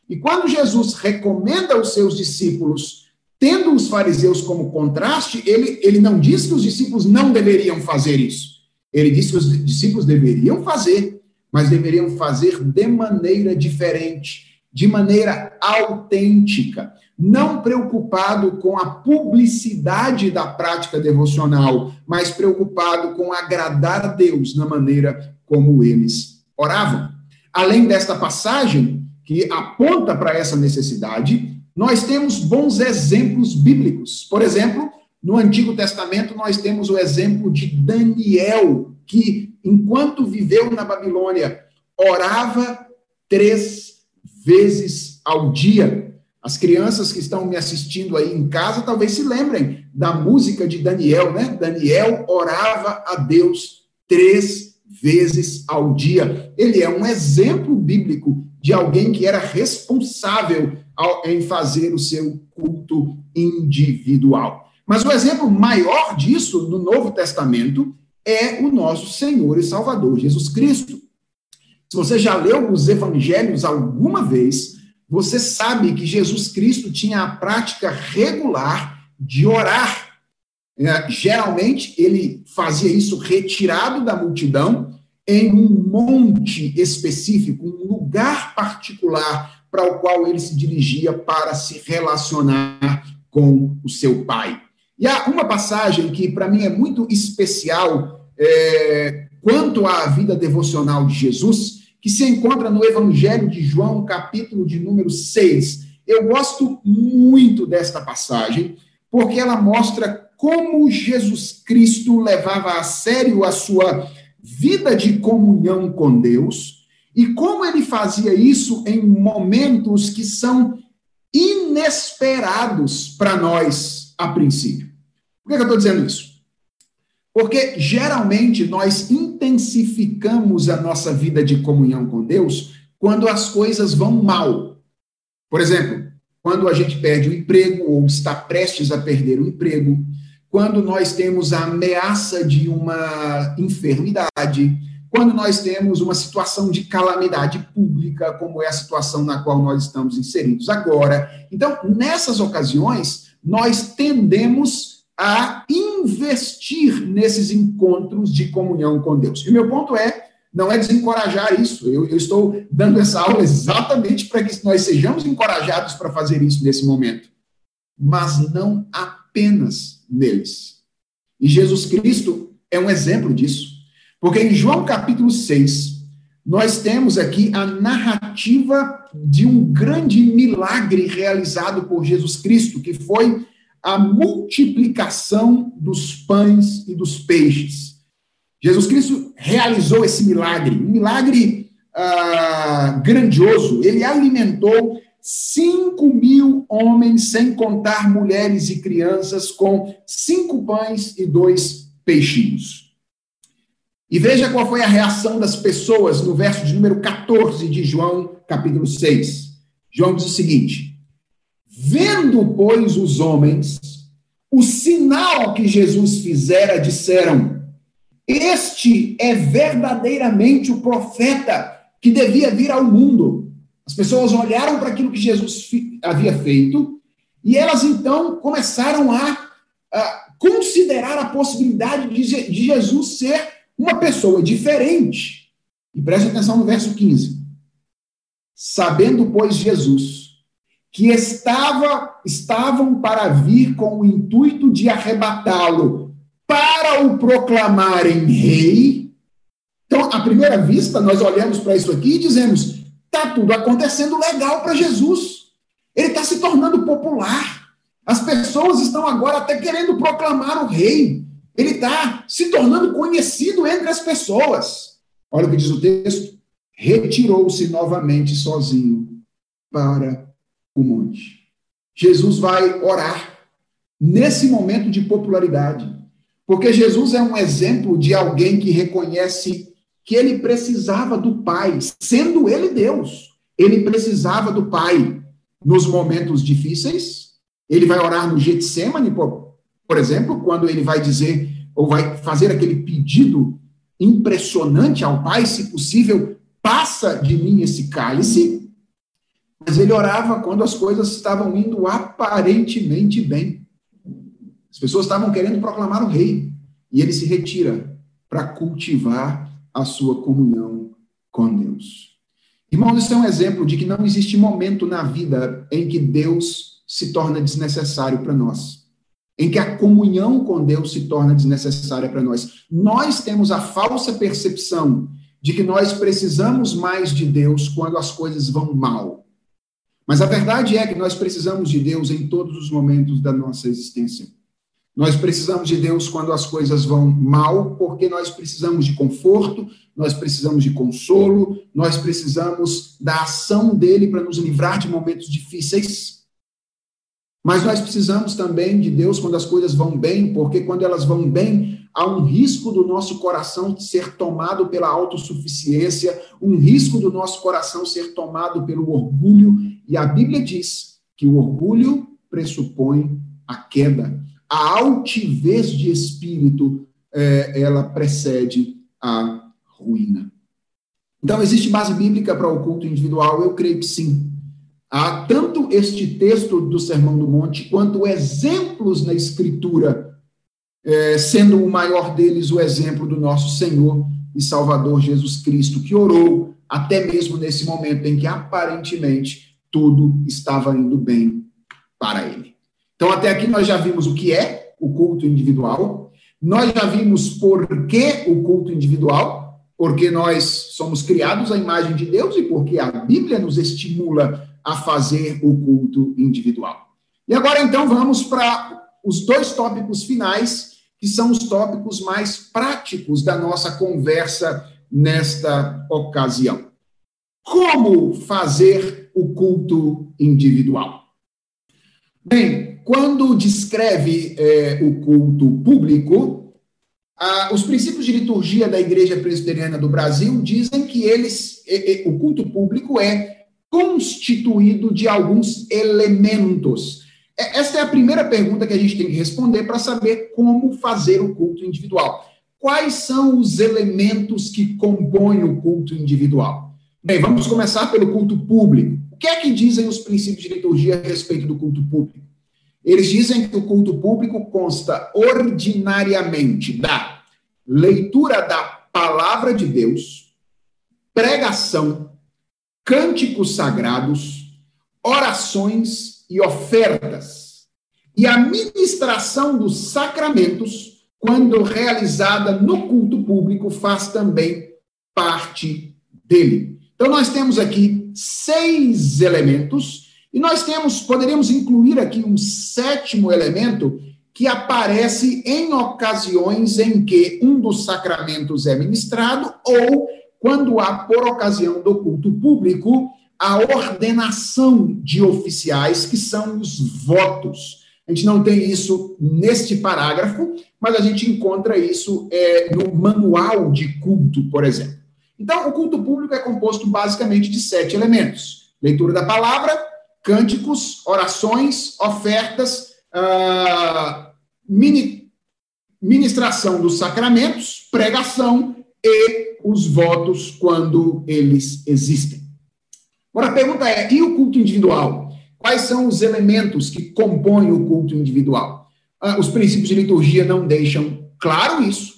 E quando Jesus recomenda aos seus discípulos, tendo os fariseus como contraste, ele, ele não diz que os discípulos não deveriam fazer isso. Ele diz que os discípulos deveriam fazer, mas deveriam fazer de maneira diferente, de maneira autêntica não preocupado com a publicidade da prática devocional, mas preocupado com agradar a Deus na maneira como eles oravam. Além desta passagem, que aponta para essa necessidade, nós temos bons exemplos bíblicos. Por exemplo, no Antigo Testamento, nós temos o exemplo de Daniel, que, enquanto viveu na Babilônia, orava três vezes ao dia. As crianças que estão me assistindo aí em casa talvez se lembrem da música de Daniel, né? Daniel orava a Deus três vezes ao dia. Ele é um exemplo bíblico de alguém que era responsável em fazer o seu culto individual. Mas o exemplo maior disso no Novo Testamento é o nosso Senhor e Salvador Jesus Cristo. Se você já leu os evangelhos alguma vez, você sabe que Jesus Cristo tinha a prática regular de orar. É, geralmente, ele fazia isso retirado da multidão, em um monte específico, um lugar particular para o qual ele se dirigia para se relacionar com o seu pai. E há uma passagem que, para mim, é muito especial é, quanto à vida devocional de Jesus, que se encontra no Evangelho de João, capítulo de número 6. Eu gosto muito desta passagem, porque ela mostra como Jesus Cristo levava a sério a sua vida de comunhão com Deus e como ele fazia isso em momentos que são inesperados para nós a princípio. Por que eu estou dizendo isso? Porque geralmente nós intensificamos a nossa vida de comunhão com Deus quando as coisas vão mal. Por exemplo, quando a gente perde o emprego ou está prestes a perder o emprego, quando nós temos a ameaça de uma enfermidade, quando nós temos uma situação de calamidade pública, como é a situação na qual nós estamos inseridos agora. Então, nessas ocasiões, nós tendemos a investir nesses encontros de comunhão com Deus. E o meu ponto é, não é desencorajar isso, eu, eu estou dando essa aula exatamente para que nós sejamos encorajados para fazer isso nesse momento, mas não apenas neles. E Jesus Cristo é um exemplo disso, porque em João capítulo 6, nós temos aqui a narrativa de um grande milagre realizado por Jesus Cristo, que foi a multiplicação dos pães e dos peixes. Jesus Cristo realizou esse milagre, um milagre ah, grandioso. Ele alimentou 5 mil homens, sem contar mulheres e crianças, com cinco pães e dois peixinhos. E veja qual foi a reação das pessoas no verso de número 14 de João, capítulo 6. João diz o seguinte: Vendo, pois, os homens o sinal que Jesus fizera, disseram: Este é verdadeiramente o profeta que devia vir ao mundo. As pessoas olharam para aquilo que Jesus havia feito e elas então começaram a, a considerar a possibilidade de, de Jesus ser uma pessoa diferente. E preste atenção no verso 15. Sabendo, pois, Jesus que estava, estavam para vir com o intuito de arrebatá-lo para o proclamarem rei. Então, à primeira vista, nós olhamos para isso aqui e dizemos: está tudo acontecendo legal para Jesus. Ele está se tornando popular. As pessoas estão agora até querendo proclamar o rei. Ele está se tornando conhecido entre as pessoas. Olha o que diz o texto: retirou-se novamente sozinho para o monte. Jesus vai orar nesse momento de popularidade, porque Jesus é um exemplo de alguém que reconhece que ele precisava do Pai, sendo ele Deus. Ele precisava do Pai nos momentos difíceis. Ele vai orar no Getsemane, por, exemplo, quando ele vai dizer ou vai fazer aquele pedido impressionante ao Pai, se possível, passa de mim esse cálice. Mas ele orava quando as coisas estavam indo aparentemente bem. As pessoas estavam querendo proclamar o rei. E ele se retira para cultivar a sua comunhão com Deus. Irmãos, isso é um exemplo de que não existe momento na vida em que Deus se torna desnecessário para nós, em que a comunhão com Deus se torna desnecessária para nós. Nós temos a falsa percepção de que nós precisamos mais de Deus quando as coisas vão mal. Mas a verdade é que nós precisamos de Deus em todos os momentos da nossa existência. Nós precisamos de Deus quando as coisas vão mal, porque nós precisamos de conforto, nós precisamos de consolo, nós precisamos da ação dele para nos livrar de momentos difíceis. Mas nós precisamos também de Deus quando as coisas vão bem, porque quando elas vão bem, há um risco do nosso coração ser tomado pela autossuficiência, um risco do nosso coração ser tomado pelo orgulho, e a Bíblia diz que o orgulho pressupõe a queda a altivez de espírito, é, ela precede a ruína. Então, existe base bíblica para o culto individual? Eu creio que sim. Há tanto este texto do Sermão do Monte, quanto exemplos na Escritura, é, sendo o maior deles o exemplo do nosso Senhor e Salvador Jesus Cristo, que orou até mesmo nesse momento em que aparentemente tudo estava indo bem para ele. Então, até aqui nós já vimos o que é o culto individual, nós já vimos por que o culto individual, porque nós somos criados à imagem de Deus e porque a Bíblia nos estimula a fazer o culto individual. E agora, então, vamos para os dois tópicos finais, que são os tópicos mais práticos da nossa conversa nesta ocasião. Como fazer o culto individual? Bem, quando descreve é, o culto público, ah, os princípios de liturgia da Igreja Presbiteriana do Brasil dizem que eles, o culto público é constituído de alguns elementos. É, esta é a primeira pergunta que a gente tem que responder para saber como fazer o culto individual. Quais são os elementos que compõem o culto individual? Bem, vamos começar pelo culto público. O que é que dizem os princípios de liturgia a respeito do culto público? Eles dizem que o culto público consta ordinariamente da leitura da palavra de Deus, pregação, cânticos sagrados, orações e ofertas, e a ministração dos sacramentos, quando realizada no culto público, faz também parte dele. Então, nós temos aqui seis elementos e nós temos, poderíamos incluir aqui um sétimo elemento que aparece em ocasiões em que um dos sacramentos é ministrado ou quando há, por ocasião do culto público, a ordenação de oficiais, que são os votos. A gente não tem isso neste parágrafo, mas a gente encontra isso é, no manual de culto, por exemplo. Então, o culto público é composto basicamente de sete elementos: leitura da palavra, cânticos, orações, ofertas, mini, ministração dos sacramentos, pregação e os votos quando eles existem. Agora a pergunta é: e o culto individual? Quais são os elementos que compõem o culto individual? Uh, os princípios de liturgia não deixam claro isso.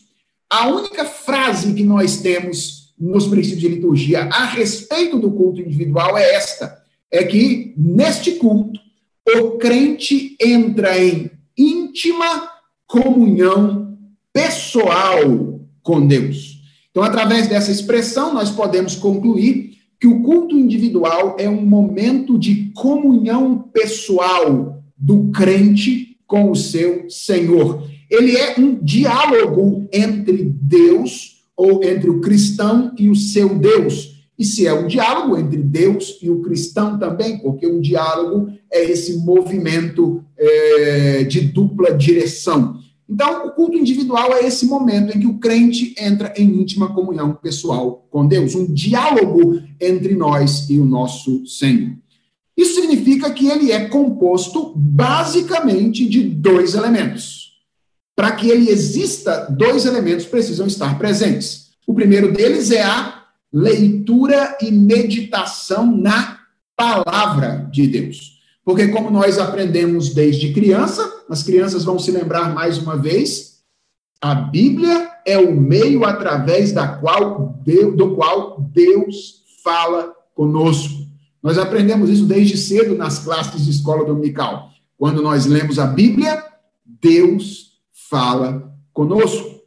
A única frase que nós temos nos princípios de liturgia a respeito do culto individual é esta: é que neste culto o crente entra em íntima comunhão pessoal com Deus. Então, através dessa expressão, nós podemos concluir que o culto individual é um momento de comunhão pessoal do crente com o seu Senhor. Ele é um diálogo entre Deus, ou entre o cristão e o seu Deus. E se é um diálogo entre Deus e o cristão também, porque o diálogo é esse movimento é, de dupla direção. Então, o culto individual é esse momento em que o crente entra em íntima comunhão pessoal com Deus, um diálogo entre nós e o nosso Senhor. Isso significa que ele é composto basicamente de dois elementos. Para que ele exista, dois elementos precisam estar presentes. O primeiro deles é a leitura e meditação na palavra de Deus. Porque, como nós aprendemos desde criança, as crianças vão se lembrar mais uma vez, a Bíblia é o meio através da qual Deus, do qual Deus fala conosco. Nós aprendemos isso desde cedo nas classes de escola dominical. Quando nós lemos a Bíblia, Deus fala conosco.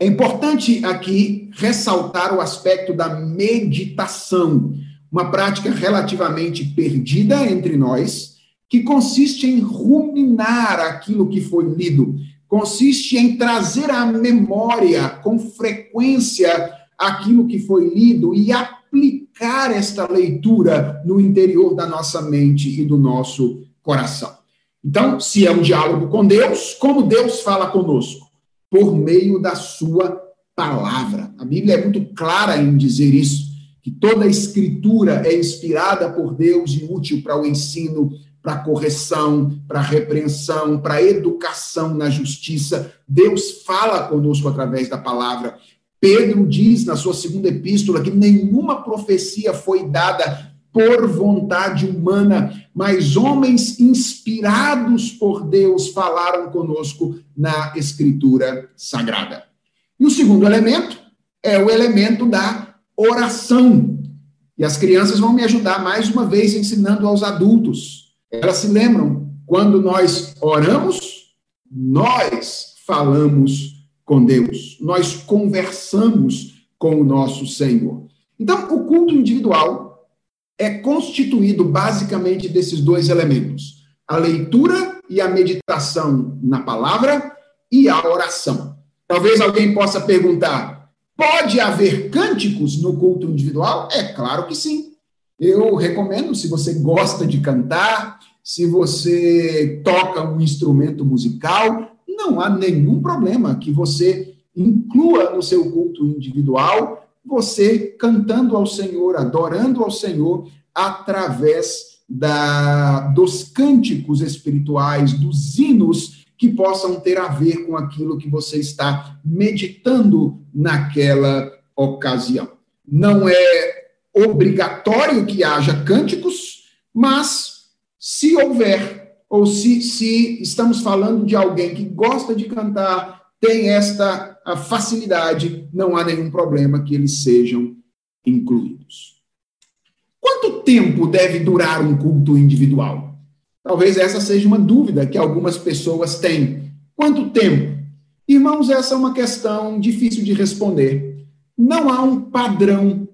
É importante aqui ressaltar o aspecto da meditação uma prática relativamente perdida entre nós, que consiste em ruminar aquilo que foi lido, consiste em trazer à memória com frequência aquilo que foi lido e aplicar esta leitura no interior da nossa mente e do nosso coração. Então, se é um diálogo com Deus, como Deus fala conosco? Por meio da sua palavra. A Bíblia é muito clara em dizer isso que toda a escritura é inspirada por Deus e útil para o ensino, para correção, para repreensão, para educação na justiça. Deus fala conosco através da palavra. Pedro diz na sua segunda epístola que nenhuma profecia foi dada por vontade humana, mas homens inspirados por Deus falaram conosco na escritura sagrada. E o segundo elemento é o elemento da oração. E as crianças vão me ajudar mais uma vez ensinando aos adultos. Elas se lembram, quando nós oramos, nós falamos com Deus, nós conversamos com o nosso Senhor. Então, o culto individual é constituído basicamente desses dois elementos: a leitura e a meditação na palavra e a oração. Talvez alguém possa perguntar: Pode haver cânticos no culto individual? É claro que sim. Eu recomendo, se você gosta de cantar, se você toca um instrumento musical, não há nenhum problema que você inclua no seu culto individual você cantando ao Senhor, adorando ao Senhor através da, dos cânticos espirituais, dos hinos que possam ter a ver com aquilo que você está meditando naquela ocasião. Não é obrigatório que haja cânticos, mas se houver, ou se, se estamos falando de alguém que gosta de cantar, tem esta facilidade, não há nenhum problema que eles sejam incluídos. Quanto tempo deve durar um culto individual? Talvez essa seja uma dúvida que algumas pessoas têm. Quanto tempo? Irmãos, essa é uma questão difícil de responder. Não há um padrão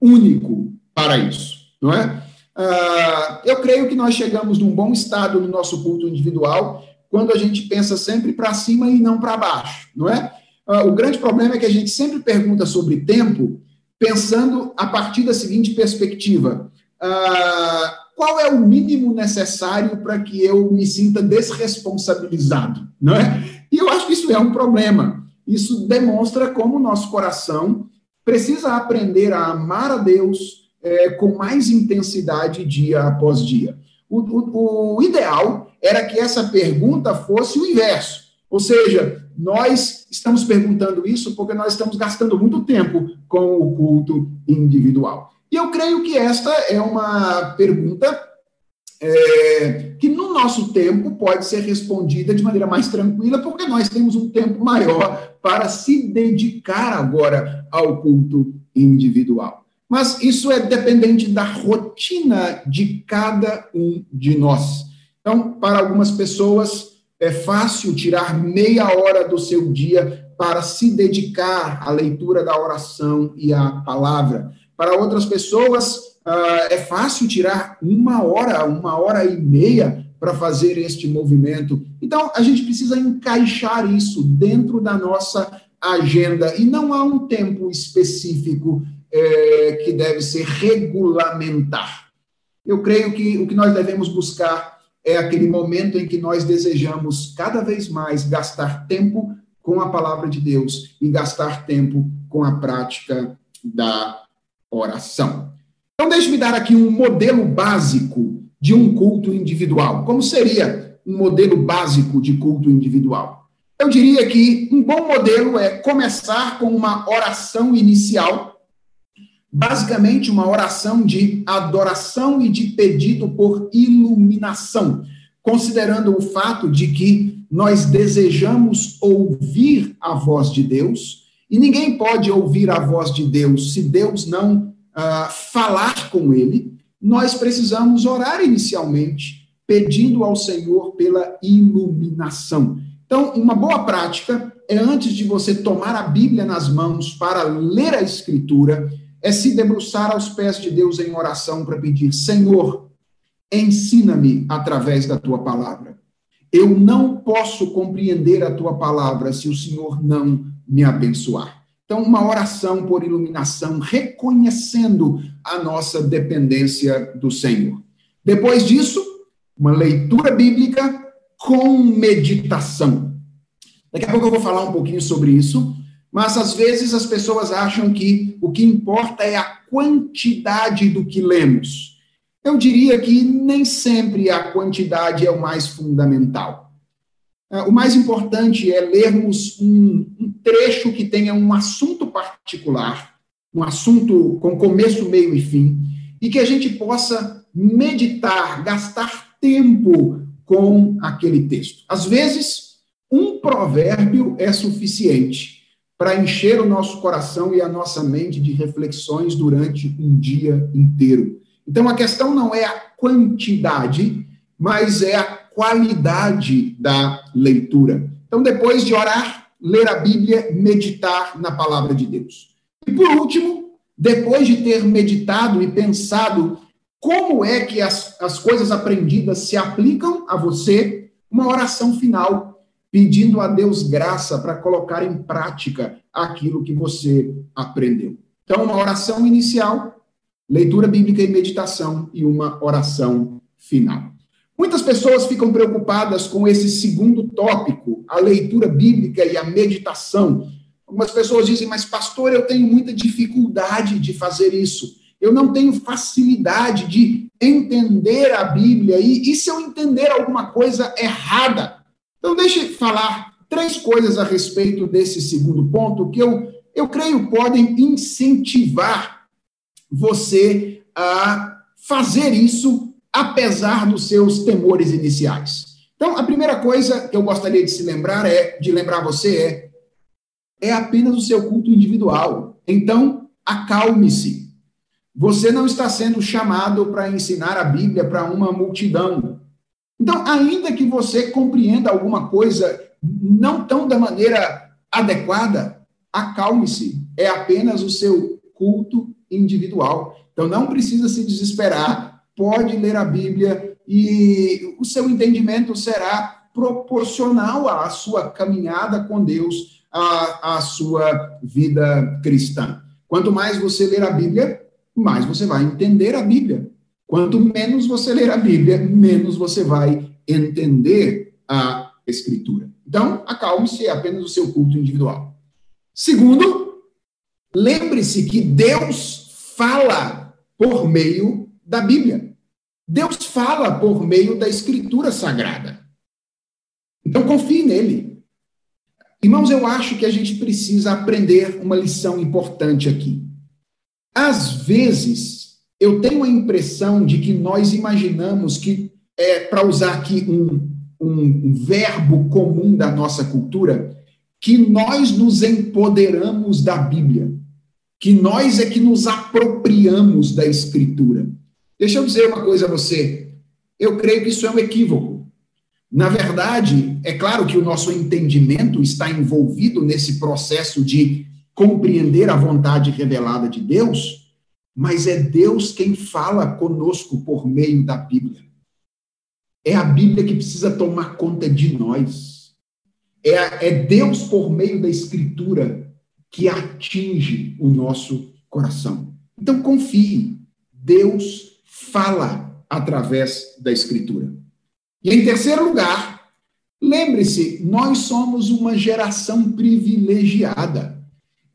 único para isso, não é? Uh, eu creio que nós chegamos num bom estado no nosso culto individual quando a gente pensa sempre para cima e não para baixo, não é? Uh, o grande problema é que a gente sempre pergunta sobre tempo pensando a partir da seguinte perspectiva. Uh, qual é o mínimo necessário para que eu me sinta desresponsabilizado, não é? E eu acho que isso é um problema. Isso demonstra como o nosso coração precisa aprender a amar a Deus é, com mais intensidade dia após dia. O, o, o ideal era que essa pergunta fosse o inverso, ou seja, nós estamos perguntando isso porque nós estamos gastando muito tempo com o culto individual. E eu creio que esta é uma pergunta é, que no nosso tempo pode ser respondida de maneira mais tranquila, porque nós temos um tempo maior para se dedicar agora ao culto individual. Mas isso é dependente da rotina de cada um de nós. Então, para algumas pessoas, é fácil tirar meia hora do seu dia para se dedicar à leitura da oração e à palavra. Para outras pessoas, uh, é fácil tirar uma hora, uma hora e meia para fazer este movimento. Então, a gente precisa encaixar isso dentro da nossa agenda e não há um tempo específico é, que deve ser regulamentar. Eu creio que o que nós devemos buscar é aquele momento em que nós desejamos cada vez mais gastar tempo com a palavra de Deus e gastar tempo com a prática da oração. Então, deixe-me dar aqui um modelo básico de um culto individual. Como seria um modelo básico de culto individual? Eu diria que um bom modelo é começar com uma oração inicial, basicamente uma oração de adoração e de pedido por iluminação, considerando o fato de que nós desejamos ouvir a voz de Deus, e ninguém pode ouvir a voz de Deus se Deus não uh, falar com ele, nós precisamos orar inicialmente, pedindo ao Senhor pela iluminação. Então, uma boa prática é antes de você tomar a Bíblia nas mãos para ler a Escritura, é se debruçar aos pés de Deus em oração para pedir: Senhor, ensina-me através da tua palavra. Eu não posso compreender a tua palavra se o Senhor não me abençoar. Então, uma oração por iluminação, reconhecendo a nossa dependência do Senhor. Depois disso, uma leitura bíblica com meditação. Daqui a pouco eu vou falar um pouquinho sobre isso, mas às vezes as pessoas acham que o que importa é a quantidade do que lemos. Eu diria que nem sempre a quantidade é o mais fundamental. É, o mais importante é lermos um, um, trecho que tenha um assunto particular, um assunto com começo, meio e fim, e que a gente possa meditar, gastar tempo com aquele texto. Às vezes, um provérbio é suficiente para encher o nosso coração e a nossa mente de reflexões durante um dia inteiro. Então, a questão não é a quantidade, mas é a qualidade da leitura. Então, depois de orar, ler a Bíblia, meditar na palavra de Deus. E por último, depois de ter meditado e pensado como é que as, as coisas aprendidas se aplicam a você, uma oração final, pedindo a Deus graça para colocar em prática aquilo que você aprendeu. Então, uma oração inicial, leitura bíblica e meditação, e uma oração final. Muitas pessoas ficam preocupadas com esse segundo tópico, a leitura bíblica e a meditação. Algumas pessoas dizem, mas pastor, eu tenho muita dificuldade de fazer isso. Eu não tenho facilidade de entender a Bíblia. E, e se eu entender alguma coisa errada? Então, deixe eu falar três coisas a respeito desse segundo ponto que eu, eu creio podem incentivar você a fazer isso apesar dos seus temores iniciais. Então, a primeira coisa que eu gostaria de se lembrar é, de lembrar você é, é apenas o seu culto individual. Então, acalme-se. Você não está sendo chamado para ensinar a Bíblia para uma multidão. Então, ainda que você compreenda alguma coisa não tão da maneira adequada, acalme-se. É apenas o seu culto individual. Então, não precisa se desesperar pode ler a Bíblia e o seu entendimento será proporcional à sua caminhada com Deus, à, à sua vida cristã. Quanto mais você ler a Bíblia, mais você vai entender a Bíblia. Quanto menos você ler a Bíblia, menos você vai entender a Escritura. Então, acalme-se, é apenas o seu culto individual. Segundo, lembre-se que Deus fala por meio da Bíblia. Deus fala por meio da Escritura Sagrada. Então confie nele. Irmãos, eu acho que a gente precisa aprender uma lição importante aqui. Às vezes, eu tenho a impressão de que nós imaginamos que, é, para usar aqui um, um verbo comum da nossa cultura, que nós nos empoderamos da Bíblia, que nós é que nos apropriamos da Escritura. Deixa eu dizer uma coisa a você. Eu creio que isso é um equívoco. Na verdade, é claro que o nosso entendimento está envolvido nesse processo de compreender a vontade revelada de Deus, mas é Deus quem fala conosco por meio da Bíblia. É a Bíblia que precisa tomar conta de nós. É, é Deus por meio da Escritura que atinge o nosso coração. Então confie. Deus fala através da Escritura. E em terceiro lugar, lembre-se, nós somos uma geração privilegiada.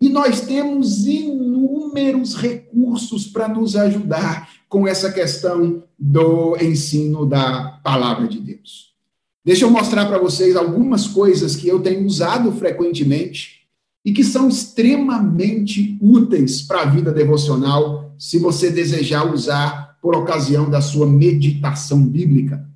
E nós temos inúmeros recursos para nos ajudar com essa questão do ensino da palavra de Deus. Deixa eu mostrar para vocês algumas coisas que eu tenho usado frequentemente e que são extremamente úteis para a vida devocional, se você desejar usar por ocasião da sua meditação bíblica.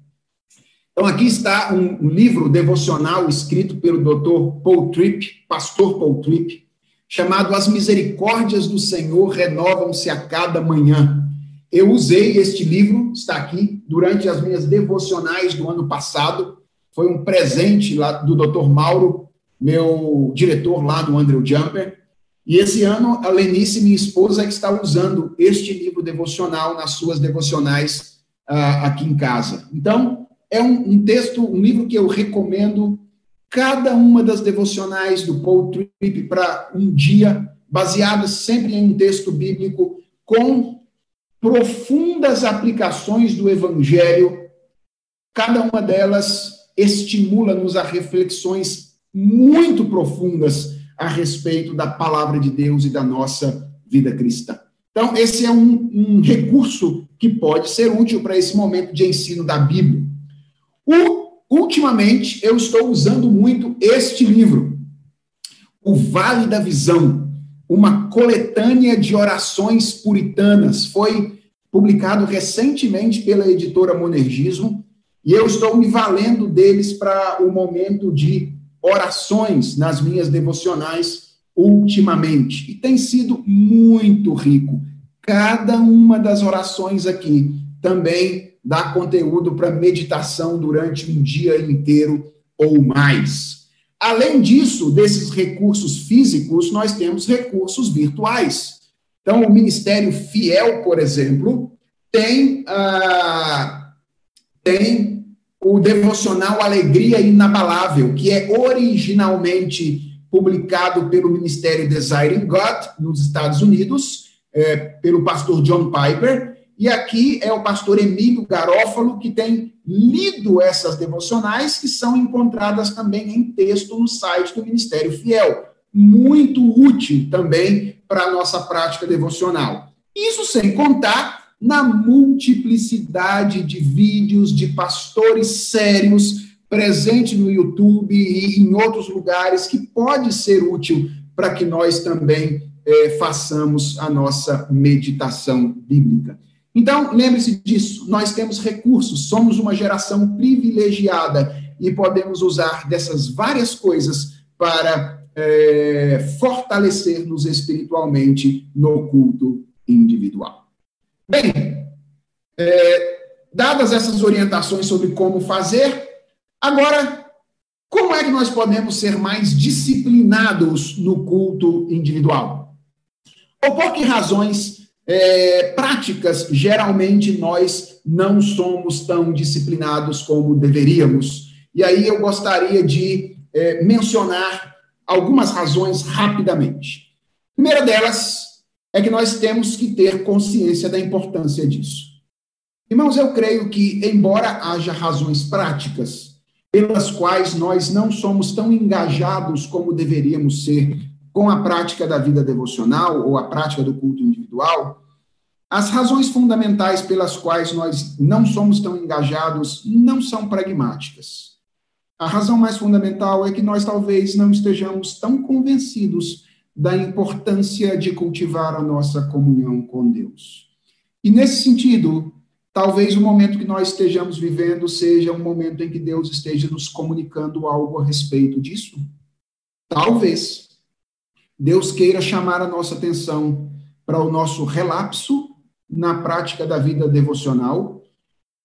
Então, aqui está um, livro devocional escrito pelo Dr. Paul Tripp, pastor Paul Tripp, chamado As Misericórdias do Senhor Renovam-se a Cada Manhã. Eu usei este livro, está aqui, durante as minhas devocionais do ano passado. Foi um presente lá do Dr. Mauro, meu diretor lá do Andrew Jumper. E esse ano, a Lenice, minha esposa, é está usando este livro devocional nas suas devocionais uh, aqui em casa. Então, é um, um texto, um livro que eu recomendo cada uma das devocionais do Paul Tripp para um dia, baseado sempre em um texto bíblico, com profundas aplicações do Evangelho. Cada uma delas estimula-nos a reflexões muito profundas a respeito da palavra de Deus e da nossa vida cristã. Então, esse é um, um recurso que pode ser útil para esse momento de ensino da Bíblia. O ultimamente eu estou usando muito este livro, O Vale da Visão, uma coletânea de orações puritanas. Foi publicado recentemente pela editora Monergismo, e eu estou me valendo deles para o momento de orações nas minhas devocionais ultimamente. E tem sido muito rico. Cada uma das orações aqui também dá conteúdo para meditação durante um dia inteiro ou mais. Além disso, desses recursos físicos, nós temos recursos virtuais. Então, o Ministério Fiel, por exemplo, tem, ah, tem o devocional Alegria Inabalável, que é originalmente publicado pelo Ministério Desiring God, nos Estados Unidos, é, pelo pastor John Piper, e aqui é o pastor Emílio Garófalo que tem lido essas devocionais, que são encontradas também em texto no site do Ministério Fiel. Muito útil também para a nossa prática devocional. Isso sem contar na multiplicidade de vídeos de pastores sérios presente no YouTube e em outros lugares que pode ser útil para que nós também eh, façamos a nossa meditação bíblica. Então, lembre-se disso, nós temos recursos, somos uma geração privilegiada e podemos usar dessas várias coisas para é, fortalecer-nos espiritualmente no culto individual. Bem, é, dadas essas orientações sobre como fazer, agora, como é que nós podemos ser mais disciplinados no culto individual? Ou por que razões é, práticas, geralmente nós não somos tão disciplinados como deveríamos. E aí eu gostaria de é, mencionar algumas razões rapidamente. Primeira delas é que nós temos que ter consciência da importância disso. Irmãos, eu creio que, embora haja razões práticas pelas quais nós não somos tão engajados como deveríamos ser com a prática da vida devocional ou a prática do culto individual, as razões fundamentais pelas quais nós não somos tão engajados não são pragmáticas. A razão mais fundamental é que nós talvez não estejamos tão convencidos da importância de cultivar a nossa comunhão com Deus. E nesse sentido, talvez o momento que nós estejamos vivendo seja um momento em que Deus esteja nos comunicando algo a respeito disso. Talvez Deus queira chamar a nossa atenção para o nosso relapso na prática da vida devocional,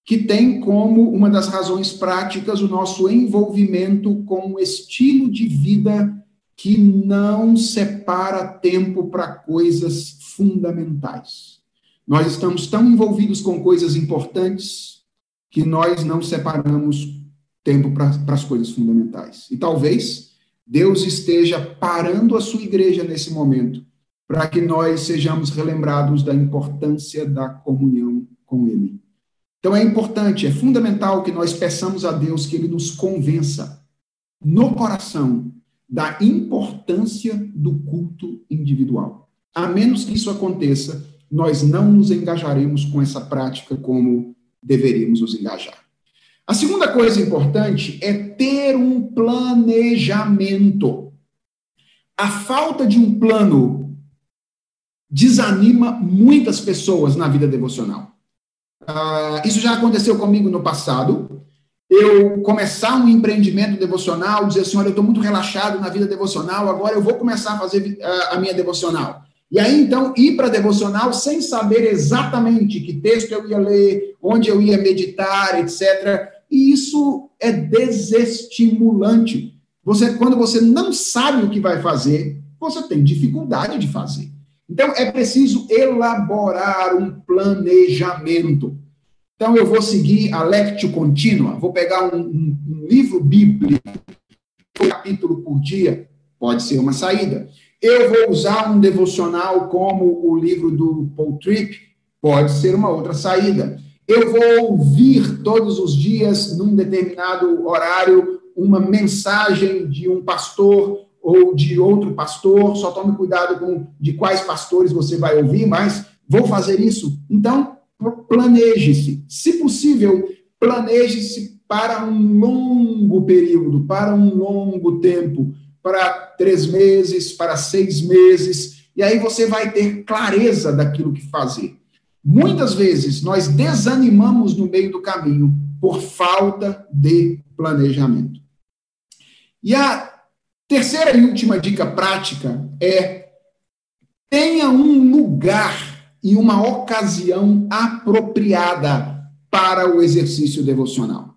que tem como uma das razões práticas o nosso envolvimento com um estilo de vida que não separa tempo para coisas fundamentais. Nós estamos tão envolvidos com coisas importantes que nós não separamos tempo para as coisas fundamentais. E talvez Deus esteja parando a sua igreja nesse momento, para que nós sejamos relembrados da importância da comunhão com Ele. Então é importante, é fundamental que nós peçamos a Deus que Ele nos convença no coração da importância do culto individual. A menos que isso aconteça, nós não nos engajaremos com essa prática como deveríamos nos engajar. A segunda coisa importante é ter um planejamento. A falta de um plano desanima muitas pessoas na vida devocional. Uh, isso já aconteceu comigo no passado. Eu começar um empreendimento devocional, dizer, Senhor, eu estou muito relaxado na vida devocional, agora eu vou começar a fazer uh, a minha devocional. E aí, então, ir para a devocional sem saber exatamente que texto eu ia ler, onde eu ia meditar, etc. E isso é desestimulante. Você, quando você não sabe o que vai fazer, você tem dificuldade de fazer. Então, é preciso elaborar um planejamento. Então, eu vou seguir a lectio contínua, vou pegar um, um, um livro bíblico, um capítulo por dia, pode ser uma saída. Eu vou usar um devocional como o livro do Paul Tripp, pode ser uma outra saída. Eu vou ouvir todos os dias, num determinado horário, uma mensagem de um pastor ou de outro pastor, só tome cuidado com de quais pastores você vai ouvir, mas vou fazer isso. Então, planeje-se. Se possível, planeje-se para um longo período, para um longo tempo para três meses, para seis meses, e aí você vai ter clareza daquilo que fazer. Muitas vezes nós desanimamos no meio do caminho por falta de planejamento. E a terceira e última dica prática é tenha um lugar e uma ocasião apropriada para o exercício devocional.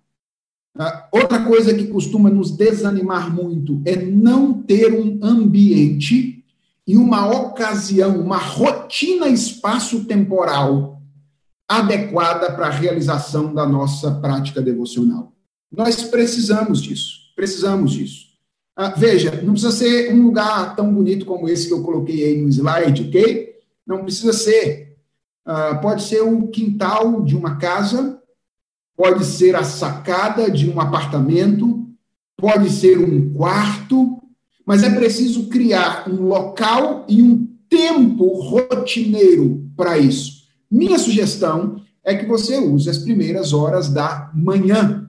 Ah, outra coisa que costuma nos desanimar muito é não ter um ambiente e uma ocasião, uma rotina espaço-temporal adequada para a realização da nossa prática devocional. Nós precisamos disso, precisamos disso. Ah, veja, não precisa ser um lugar tão bonito como esse que eu coloquei aí no slide, ok? Não precisa ser. Ah, pode ser um quintal de uma casa, pode ser a sacada de um apartamento, pode ser um quarto, mas é preciso criar um local e um tempo rotineiro para isso. Minha sugestão é que você use as primeiras horas da manhã.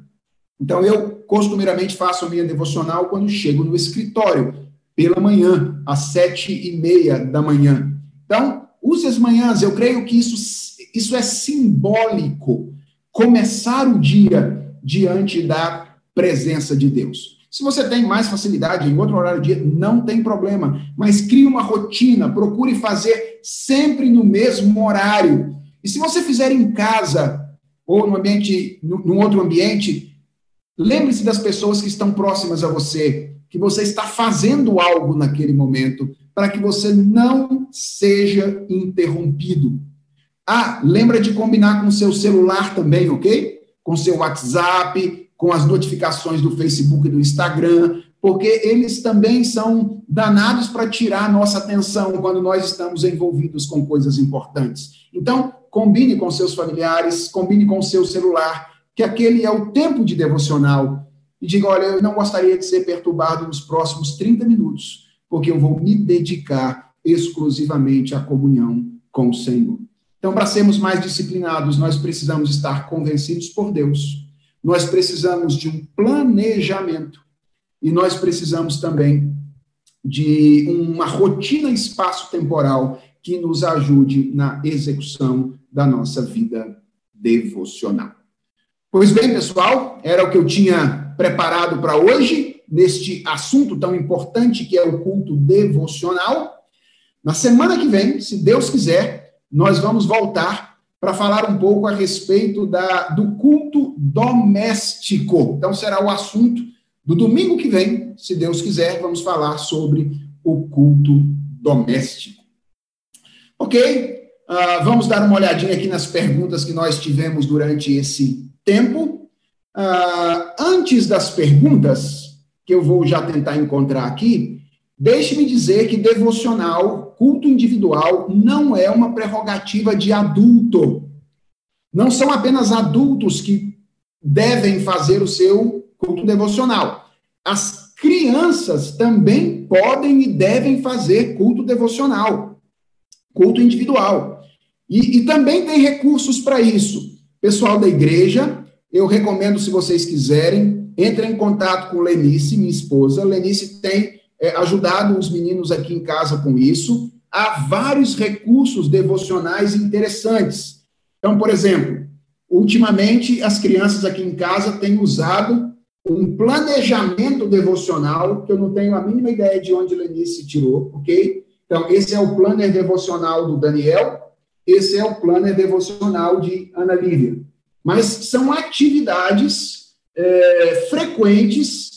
Então, eu costumeiramente faço a minha devocional quando chego no escritório, pela manhã, às sete e meia da manhã. Então, use as manhãs, eu creio que isso, isso é simbólico começar o dia diante da presença de Deus. Se você tem mais facilidade em outro horário do dia, não tem problema, mas crie uma rotina, procure fazer sempre no mesmo horário. E se você fizer em casa ou no ambiente, num outro ambiente, lembre-se das pessoas que estão próximas a você, que você está fazendo algo naquele momento, para que você não seja interrompido. Ah, lembra de combinar com seu celular também, ok? Com seu WhatsApp, com as notificações do Facebook e do Instagram, porque eles também são danados para tirar nossa atenção quando nós estamos envolvidos com coisas importantes. Então, combine com seus familiares, combine com seu celular, que aquele é o tempo de devocional. E diga: olha, eu não gostaria de ser perturbado nos próximos 30 minutos, porque eu vou me dedicar exclusivamente à comunhão com o Senhor. Então, para sermos mais disciplinados, nós precisamos estar convencidos por Deus, nós precisamos de um planejamento e nós precisamos também de uma rotina espaço-temporal que nos ajude na execução da nossa vida devocional. Pois bem, pessoal, era o que eu tinha preparado para hoje, neste assunto tão importante que é o culto devocional. Na semana que vem, se Deus quiser, nós vamos voltar para falar um pouco a respeito da, do culto doméstico. Então, será o assunto do domingo que vem, se Deus quiser, vamos falar sobre o culto doméstico. Ok? Uh, vamos dar uma olhadinha aqui nas perguntas que nós tivemos durante esse tempo. Uh, antes das perguntas, que eu vou já tentar encontrar aqui, deixe-me dizer que devocional culto individual não é uma prerrogativa de adulto. não são apenas adultos que devem fazer o seu culto devocional. As crianças também podem e devem fazer culto devocional, culto individual. E, e também tem recursos para isso. Pessoal da igreja, eu recomendo, se vocês quiserem, entrem em contato com Lenice, minha esposa. Lenice tem é, ajudado os meninos aqui em casa com isso. Há vários recursos devocionais interessantes. Então, por exemplo, ultimamente as crianças aqui em casa têm usado um planejamento devocional, que eu não tenho a mínima ideia de onde Lenice tirou, ok? Então, esse é o planner devocional do Daniel, esse é o planner devocional de Ana Lívia. Mas são atividades é, frequentes.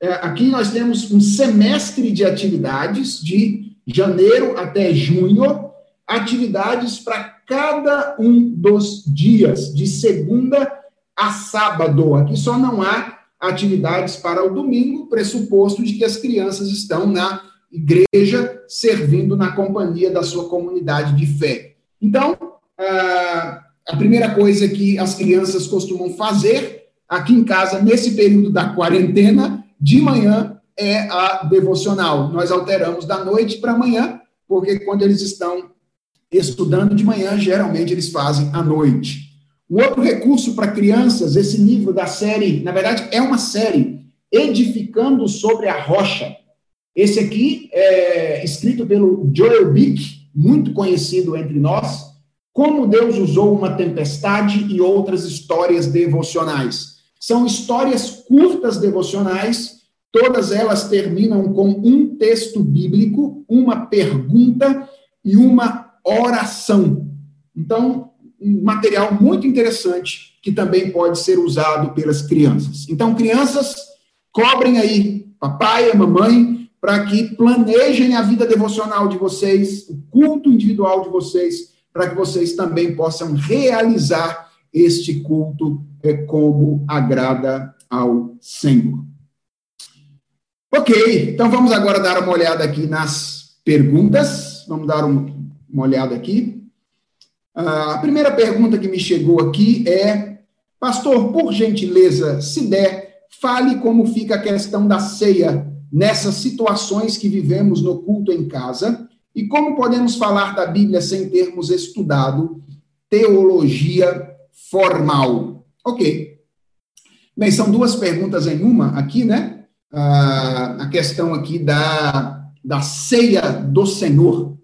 É, aqui nós temos um semestre de atividades, de janeiro até junho, atividades para cada um dos dias, de segunda a sábado. Aqui só não há atividades para o domingo, pressuposto de que as crianças estão na igreja, servindo na companhia da sua comunidade de fé. Então, a primeira coisa que as crianças costumam fazer aqui em casa, nesse período da quarentena, de manhã, é a devocional. Nós alteramos da noite para amanhã, porque quando eles estão estudando de manhã, geralmente eles fazem à noite. Um outro recurso para crianças, esse livro da série, na verdade, é uma série, Edificando sobre a Rocha. Esse aqui é escrito pelo Joel Bick, muito conhecido entre nós, Como Deus usou uma tempestade e outras histórias devocionais. São histórias curtas devocionais, todas elas terminam com um texto bíblico, uma pergunta e uma oração. Então, um material muito interessante que também pode ser usado pelas crianças. Então, crianças, cobrem aí papai e mamãe para que planejem a vida devocional de vocês, o culto individual de vocês, para que vocês também possam realizar este culto é, como agrada ao Senhor. Ok, então vamos agora dar uma olhada aqui nas perguntas. Vamos dar uma olhada aqui. Ah, a primeira pergunta que me chegou aqui é: Pastor, por gentileza, se der, fale como fica a questão da ceia nessas situações que vivemos no culto em casa e como podemos falar da Bíblia sem termos estudado teologia formal. Ok. Bem, são duas perguntas em uma aqui, né? Ah, a questão aqui da, da ceia do Senhor.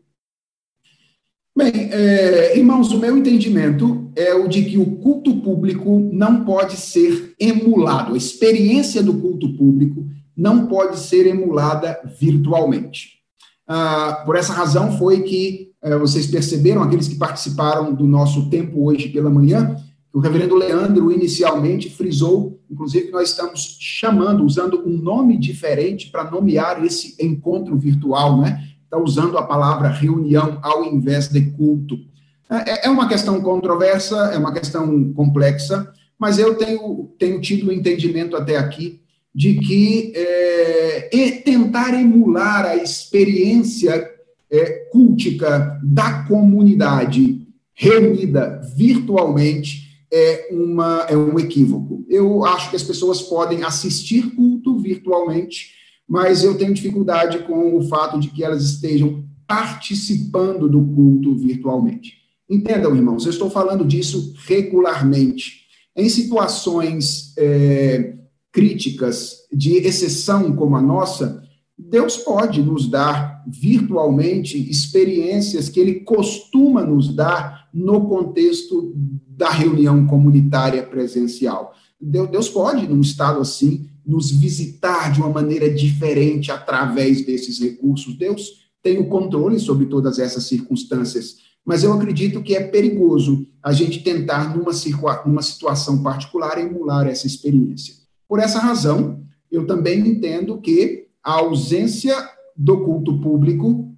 Bem, é, irmãos, o meu entendimento é o de que o culto público não pode ser emulado. A experiência do culto público não pode ser emulada virtualmente. Ah, por essa razão foi que vocês perceberam, aqueles que participaram do nosso tempo hoje pela manhã, o reverendo Leandro inicialmente frisou, inclusive, que nós estamos chamando, usando um nome diferente para nomear esse encontro virtual, né? está usando a palavra reunião ao invés de culto. É, é uma questão controversa, é uma questão complexa, mas eu tenho, tenho tido o um entendimento até aqui de que é, tentar emular a experiência é, cultica da comunidade reunida virtualmente é, uma, é um equívoco. Eu acho que as pessoas podem assistir culto virtualmente, mas eu tenho dificuldade com o fato de que elas estejam participando do culto virtualmente. Entendam, irmãos, eu estou falando disso regularmente. Em situações é, críticas de exceção como a nossa, Deus pode nos dar virtualmente experiências que Ele costuma nos dar no contexto da reunião comunitária presencial. Deus pode, num estado assim, nos visitar de uma maneira diferente através desses recursos. Deus tem o controle sobre todas essas circunstâncias, mas eu acredito que é perigoso a gente tentar, numa, numa situação particular, emular essa experiência. Por essa razão, eu também entendo que a ausência do culto público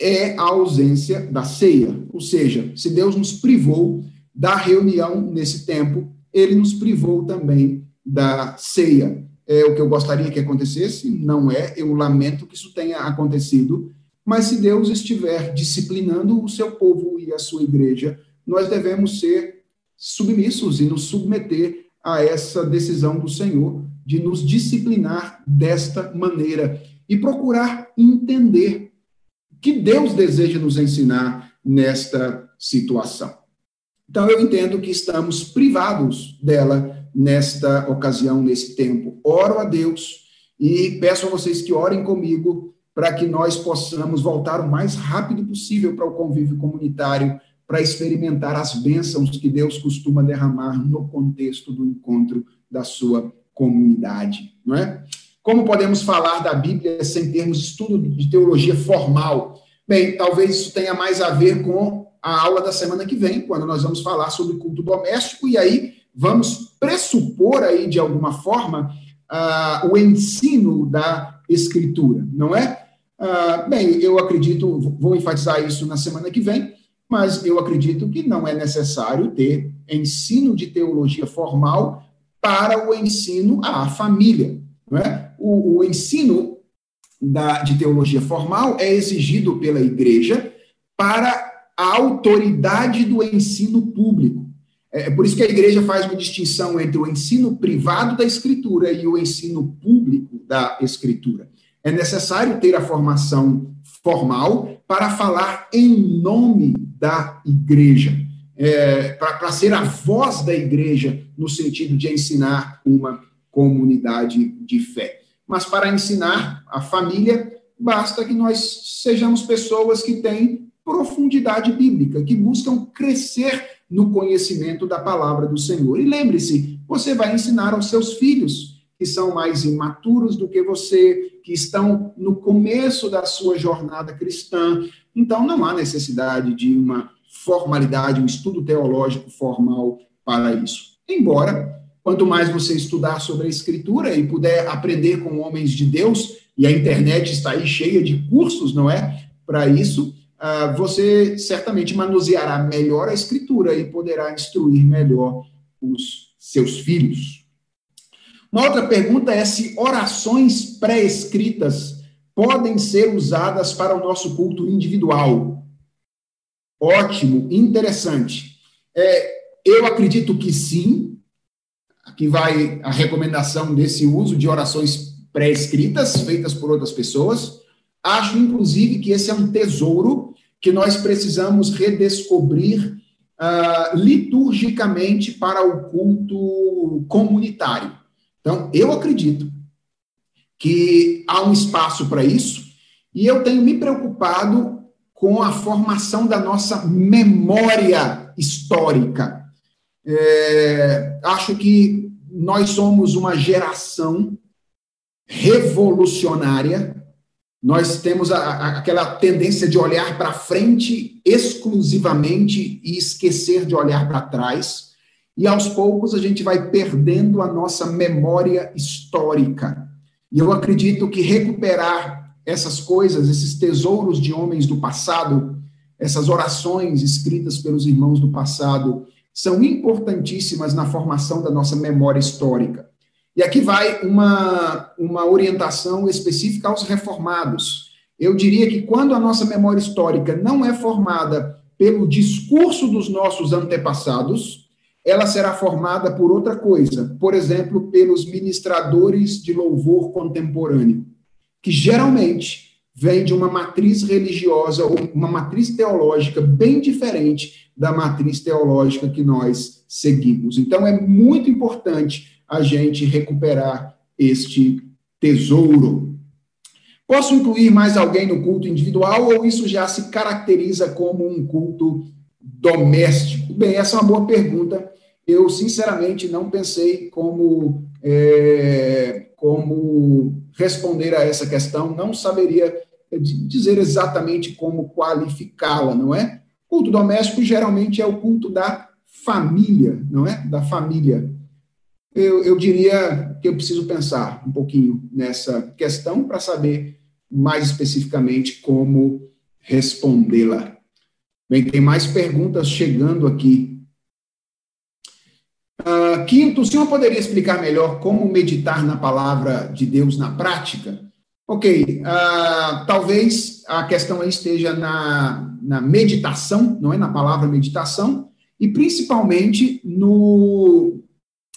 é a ausência da ceia. Ou seja, se Deus nos privou da reunião nesse tempo, ele nos privou também da ceia. É o que eu gostaria que acontecesse, não é, eu lamento que isso tenha acontecido, mas se Deus estiver disciplinando o seu povo e a sua igreja, nós devemos ser submissos e nos submeter a essa decisão do Senhor de nos disciplinar desta maneira e procurar entender o que Deus deseja nos ensinar nesta situação. Então, eu entendo que estamos privados dela nesta ocasião, nesse tempo. Oro a Deus e peço a vocês que orem comigo para que nós possamos voltar o mais rápido possível para o convívio comunitário, para experimentar as bênçãos que Deus costuma derramar no contexto do encontro da sua comunidade, não é? Como podemos falar da Bíblia sem termos estudo de teologia formal? Bem, talvez isso tenha mais a ver com a aula da semana que vem, quando nós vamos falar sobre culto doméstico, e aí vamos pressupor aí, de alguma forma, uh, o ensino da Escritura, não é? Uh, bem, eu acredito, vou enfatizar isso na semana que vem, mas eu acredito que não é necessário ter ensino de teologia formal para o ensino à família. É? o, o ensino da, de teologia formal é exigido pela igreja para a autoridade do ensino público. É, é por isso que a igreja faz uma distinção entre o ensino privado da escritura e o ensino público da escritura. É necessário ter a formação formal para falar em nome da igreja, é, para ser a voz da igreja no sentido de ensinar uma comunidade de fé. Mas para ensinar a família, basta que nós sejamos pessoas que têm profundidade bíblica, que buscam crescer no conhecimento da palavra do Senhor. E lembre-se, você vai ensinar aos seus filhos, que são mais imaturos do que você, que estão no começo da sua jornada cristã. Então, não há necessidade de uma formalidade, um estudo teológico formal para isso. Embora Quanto mais você estudar sobre a Escritura e puder aprender com homens de Deus, e a internet está aí cheia de cursos, não é? Para isso, uh, você certamente manuseará melhor a Escritura e poderá instruir melhor os seus filhos. Uma outra pergunta é se orações pré-escritas podem ser usadas para o nosso culto individual. Ótimo, interessante. É, eu acredito que sim, Aqui vai a recomendação desse uso de orações pré-escritas, feitas por outras pessoas. Acho, inclusive, que esse é um tesouro que nós precisamos redescobrir uh, liturgicamente para o culto comunitário. Então, eu acredito que há um espaço para isso, e eu tenho me preocupado com a formação da nossa memória histórica. É, acho que nós somos uma geração revolucionária, nós temos a, a, aquela tendência de olhar para frente exclusivamente e esquecer de olhar para trás, e aos poucos a gente vai perdendo a nossa memória histórica. E eu acredito que recuperar essas coisas, esses tesouros de homens do passado, essas orações escritas pelos irmãos do passado, são importantíssimas na formação da nossa memória histórica. E aqui vai uma, uma orientação específica aos reformados. Eu diria que quando a nossa memória histórica não é formada pelo discurso dos nossos antepassados, ela será formada por outra coisa, por exemplo, pelos ministradores de louvor contemporâneo, que geralmente vem de uma matriz religiosa ou uma matriz teológica bem diferente da matriz teológica que nós seguimos. Então, é muito importante a gente recuperar este tesouro. Posso incluir mais alguém no culto individual ou isso já se caracteriza como um culto doméstico? Bem, essa é uma boa pergunta. Eu, sinceramente, não pensei como, é, como responder a essa questão, não saberia dizer exatamente como qualificá-la, não é? Culto doméstico geralmente é o culto da família, não é? Da família. Eu, eu diria que eu preciso pensar um pouquinho nessa questão para saber mais especificamente como respondê-la. Bem, tem mais perguntas chegando aqui. Uh, quinto, o senhor poderia explicar melhor como meditar na palavra de Deus na prática? Ok, uh, talvez a questão aí esteja na, na meditação, não é? Na palavra meditação, e principalmente no,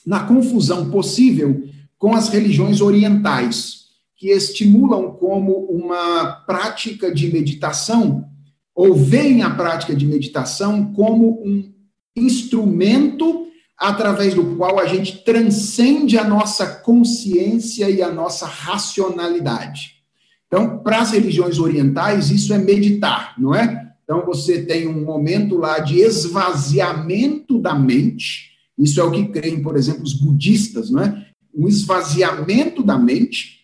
na confusão possível com as religiões orientais, que estimulam como uma prática de meditação, ou veem a prática de meditação como um instrumento através do qual a gente transcende a nossa consciência e a nossa racionalidade. Então, para as religiões orientais, isso é meditar, não é? Então, você tem um momento lá de esvaziamento da mente, isso é o que creem, por exemplo, os budistas, não é? Um esvaziamento da mente,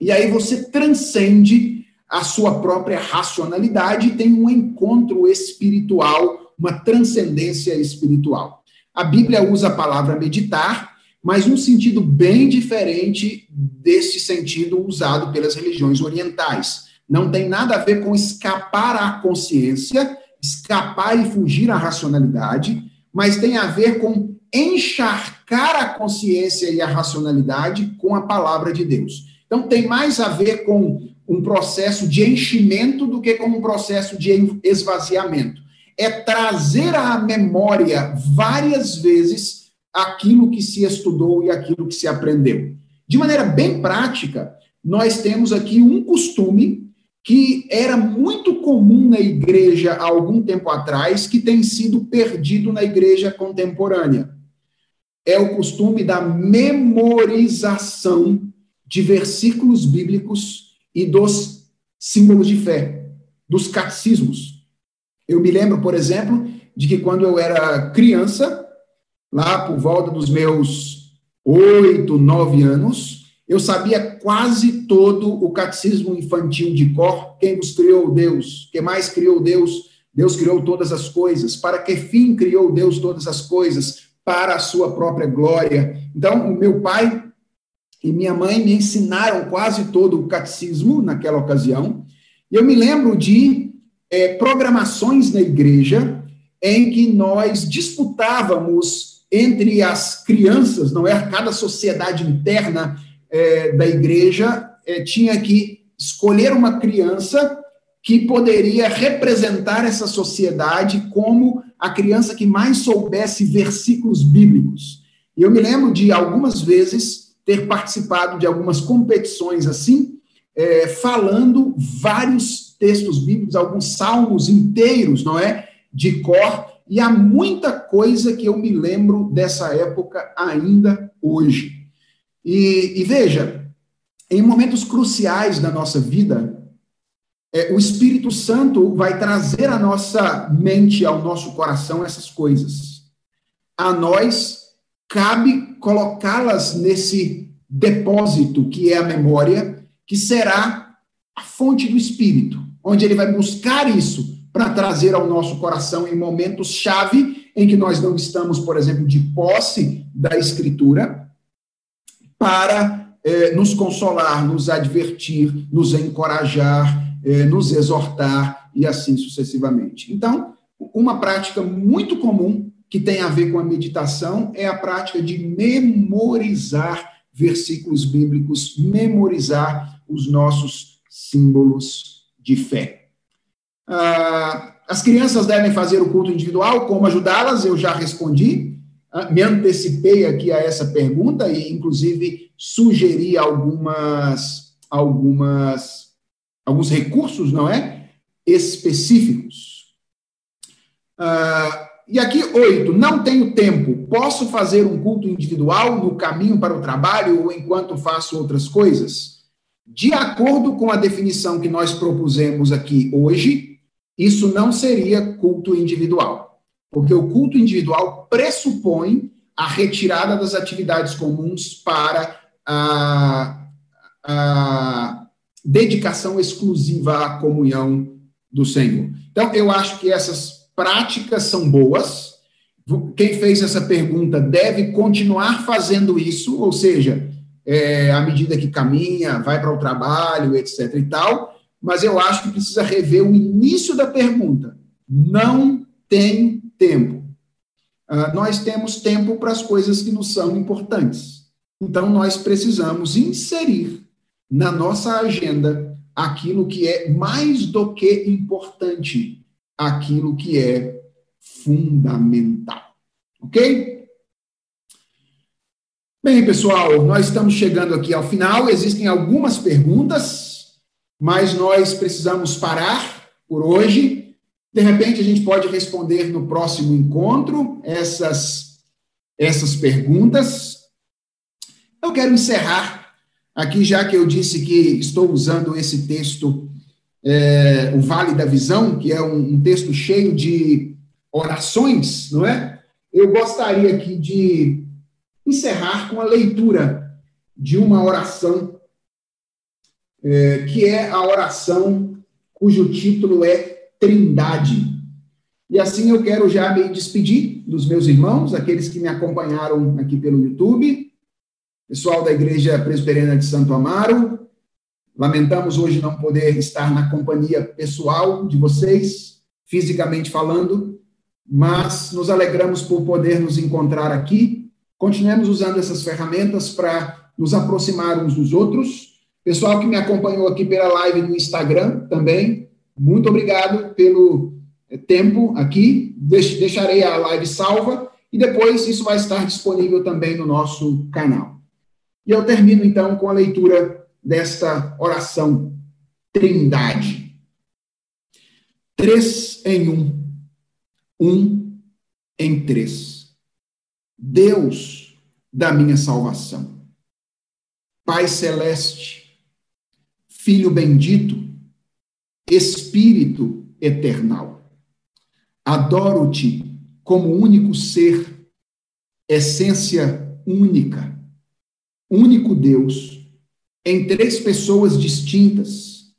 e aí você transcende a sua própria racionalidade e tem um encontro espiritual, uma transcendência espiritual. A Bíblia usa a palavra meditar, mas num sentido bem diferente desse sentido usado pelas religiões orientais. Não tem nada a ver com escapar à consciência, escapar e fugir à racionalidade, mas tem a ver com encharcar a consciência e a racionalidade com a palavra de Deus. Então, tem mais a ver com um processo de enchimento do que com um processo de esvaziamento é trazer à memória várias vezes aquilo que se estudou e aquilo que se aprendeu. De maneira bem prática, nós temos aqui um costume que era muito comum na igreja há algum tempo atrás, que tem sido perdido na igreja contemporânea. É o costume da memorização de versículos bíblicos e dos símbolos de fé, dos catecismos. Eu me lembro, por exemplo, de que quando eu era criança, lá por volta dos meus oito, nove anos, eu sabia quase todo o catecismo infantil de cor. Quem nos criou? Deus. Quem mais criou? Deus. Deus criou todas as coisas. Para que fim criou Deus todas as coisas? Para a sua própria glória. Então, o meu pai e minha mãe me ensinaram quase todo o catecismo naquela ocasião. E eu me lembro de é, programações na igreja em que nós disputávamos entre as crianças, não é? Cada sociedade interna é, da igreja é, tinha que escolher uma criança que poderia representar essa sociedade como a criança que mais soubesse versículos bíblicos. E eu me lembro de algumas vezes ter participado de algumas competições assim, é, falando vários textos bíblicos, alguns salmos inteiros, não é? De cor, e há muita coisa que eu me lembro dessa época ainda hoje. E, e veja, em momentos cruciais da nossa vida, é, o Espírito Santo vai trazer à nossa mente, ao nosso coração, essas coisas. A nós cabe colocá-las nesse depósito que é a memória, que será a fonte do Espírito onde ele vai buscar isso para trazer ao nosso coração em momentos chave em que nós não estamos, por exemplo, de posse da Escritura, para eh, nos consolar, nos advertir, nos encorajar, eh, nos exortar e assim sucessivamente. Então, uma prática muito comum que tem a ver com a meditação é a prática de memorizar versículos bíblicos, memorizar os nossos símbolos de fé. Ah, as crianças devem fazer o culto individual, como ajudá-las? Eu já respondi, ah, me antecipei aqui a essa pergunta e, inclusive, sugeri algumas, algumas, alguns recursos, não é? Específicos. Ah, e aqui, oito, não tenho tempo. Posso fazer um culto individual no caminho para o trabalho ou enquanto faço outras coisas? De acordo com a definição que nós propusemos aqui hoje, isso não seria culto individual, porque o culto individual pressupõe a retirada das atividades comuns para a, a dedicação exclusiva à comunhão do Senhor. Então, eu acho que essas práticas são boas. Quem fez essa pergunta deve continuar fazendo isso, ou seja, é, à medida que caminha, vai para o trabalho, etc. e tal, mas eu acho que precisa rever o início da pergunta. Não tem tempo. Uh, nós temos tempo para as coisas que nos são importantes. Então, nós precisamos inserir na nossa agenda aquilo que é mais do que importante, aquilo que é fundamental. Ok? Bem, pessoal, nós estamos chegando aqui ao final. Existem algumas perguntas, mas nós precisamos parar por hoje. De repente, a gente pode responder no próximo encontro essas, essas perguntas. Eu quero encerrar aqui, já que eu disse que estou usando esse texto, é, O Vale da Visão, que é um, um texto cheio de orações, não é? Eu gostaria aqui de encerrar com a leitura de uma oração, é, que é a oração cujo título é Trindade. E assim eu quero já me despedir dos meus irmãos, aqueles que me acompanharam aqui pelo YouTube, pessoal da Igreja Presbiteriana de Santo Amaro. Lamentamos hoje não poder estar na companhia pessoal de vocês, fisicamente falando, mas nos alegramos por poder nos encontrar aqui. Continuemos usando essas ferramentas para nos aproximar uns dos outros. Pessoal que me acompanhou aqui pela live no Instagram também, muito obrigado pelo eh, tempo aqui. Deixarei a live salva e depois isso vai estar disponível também no nosso canal. E eu termino então com a leitura desta oração Trindade. Três em um, um em três. Deus da minha salvação. Pai celeste, Filho bendito, Espírito eternal. Adoro-te como único ser, essência única único Deus, em três pessoas distintas,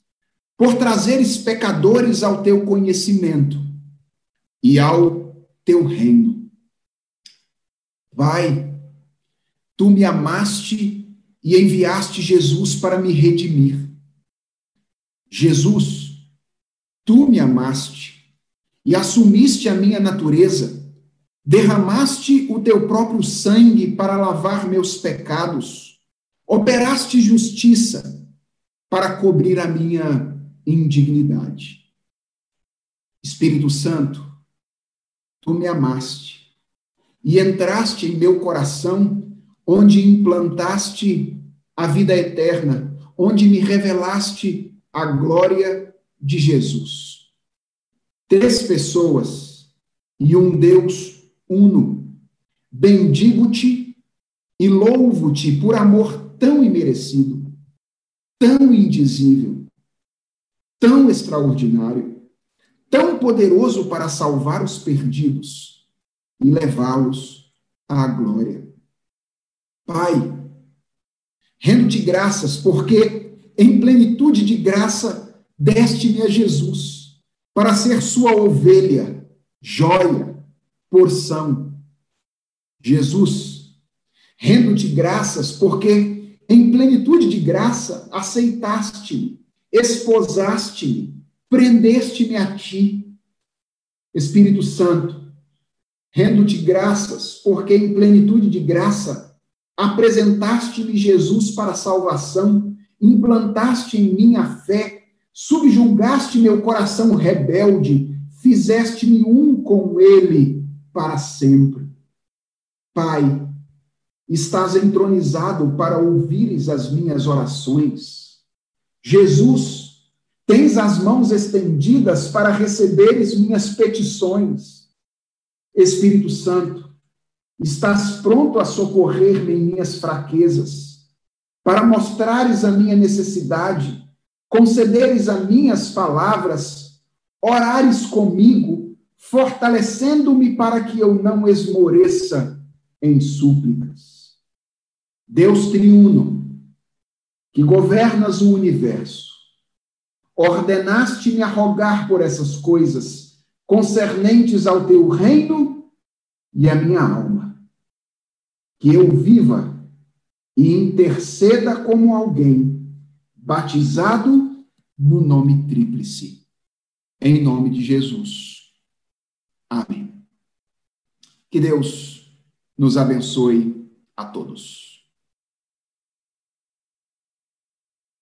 por trazeres pecadores ao teu conhecimento e ao teu reino. Pai, tu me amaste e enviaste Jesus para me redimir. Jesus, tu me amaste e assumiste a minha natureza derramaste o teu próprio sangue para lavar meus pecados, operaste justiça para cobrir a minha indignidade. Espírito Santo, tu me amaste e entraste em meu coração, onde implantaste a vida eterna, onde me revelaste a glória de Jesus. Três pessoas e um Deus uno. Bendigo-te e louvo-te por amor tão imerecido, tão indizível, tão extraordinário, tão poderoso para salvar os perdidos e levá-los à glória. Pai, rendo-te graças, porque em plenitude de graça deste-me a Jesus, para ser sua ovelha, joia, porção. Jesus, rendo-te graças, porque em plenitude de graça aceitaste-me, esposaste-me, prendeste-me a ti. Espírito Santo, rendo-te graças, porque em plenitude de graça apresentaste-me Jesus para salvação, implantaste em mim a fé, subjulgaste meu coração rebelde, fizeste-me um com ele para sempre. Pai, estás entronizado para ouvires as minhas orações. Jesus, tens as mãos estendidas para receberes minhas petições. Espírito Santo, estás pronto a socorrer-me em minhas fraquezas, para mostrares a minha necessidade, concederes a minhas palavras, orares comigo fortalecendo-me para que eu não esmoreça em súplicas. Deus triuno, que governas o universo, ordenaste-me a rogar por essas coisas concernentes ao teu reino e à minha alma. Que eu viva e interceda como alguém batizado no nome tríplice. Em nome de Jesus. Amém. Que Deus nos abençoe a todos.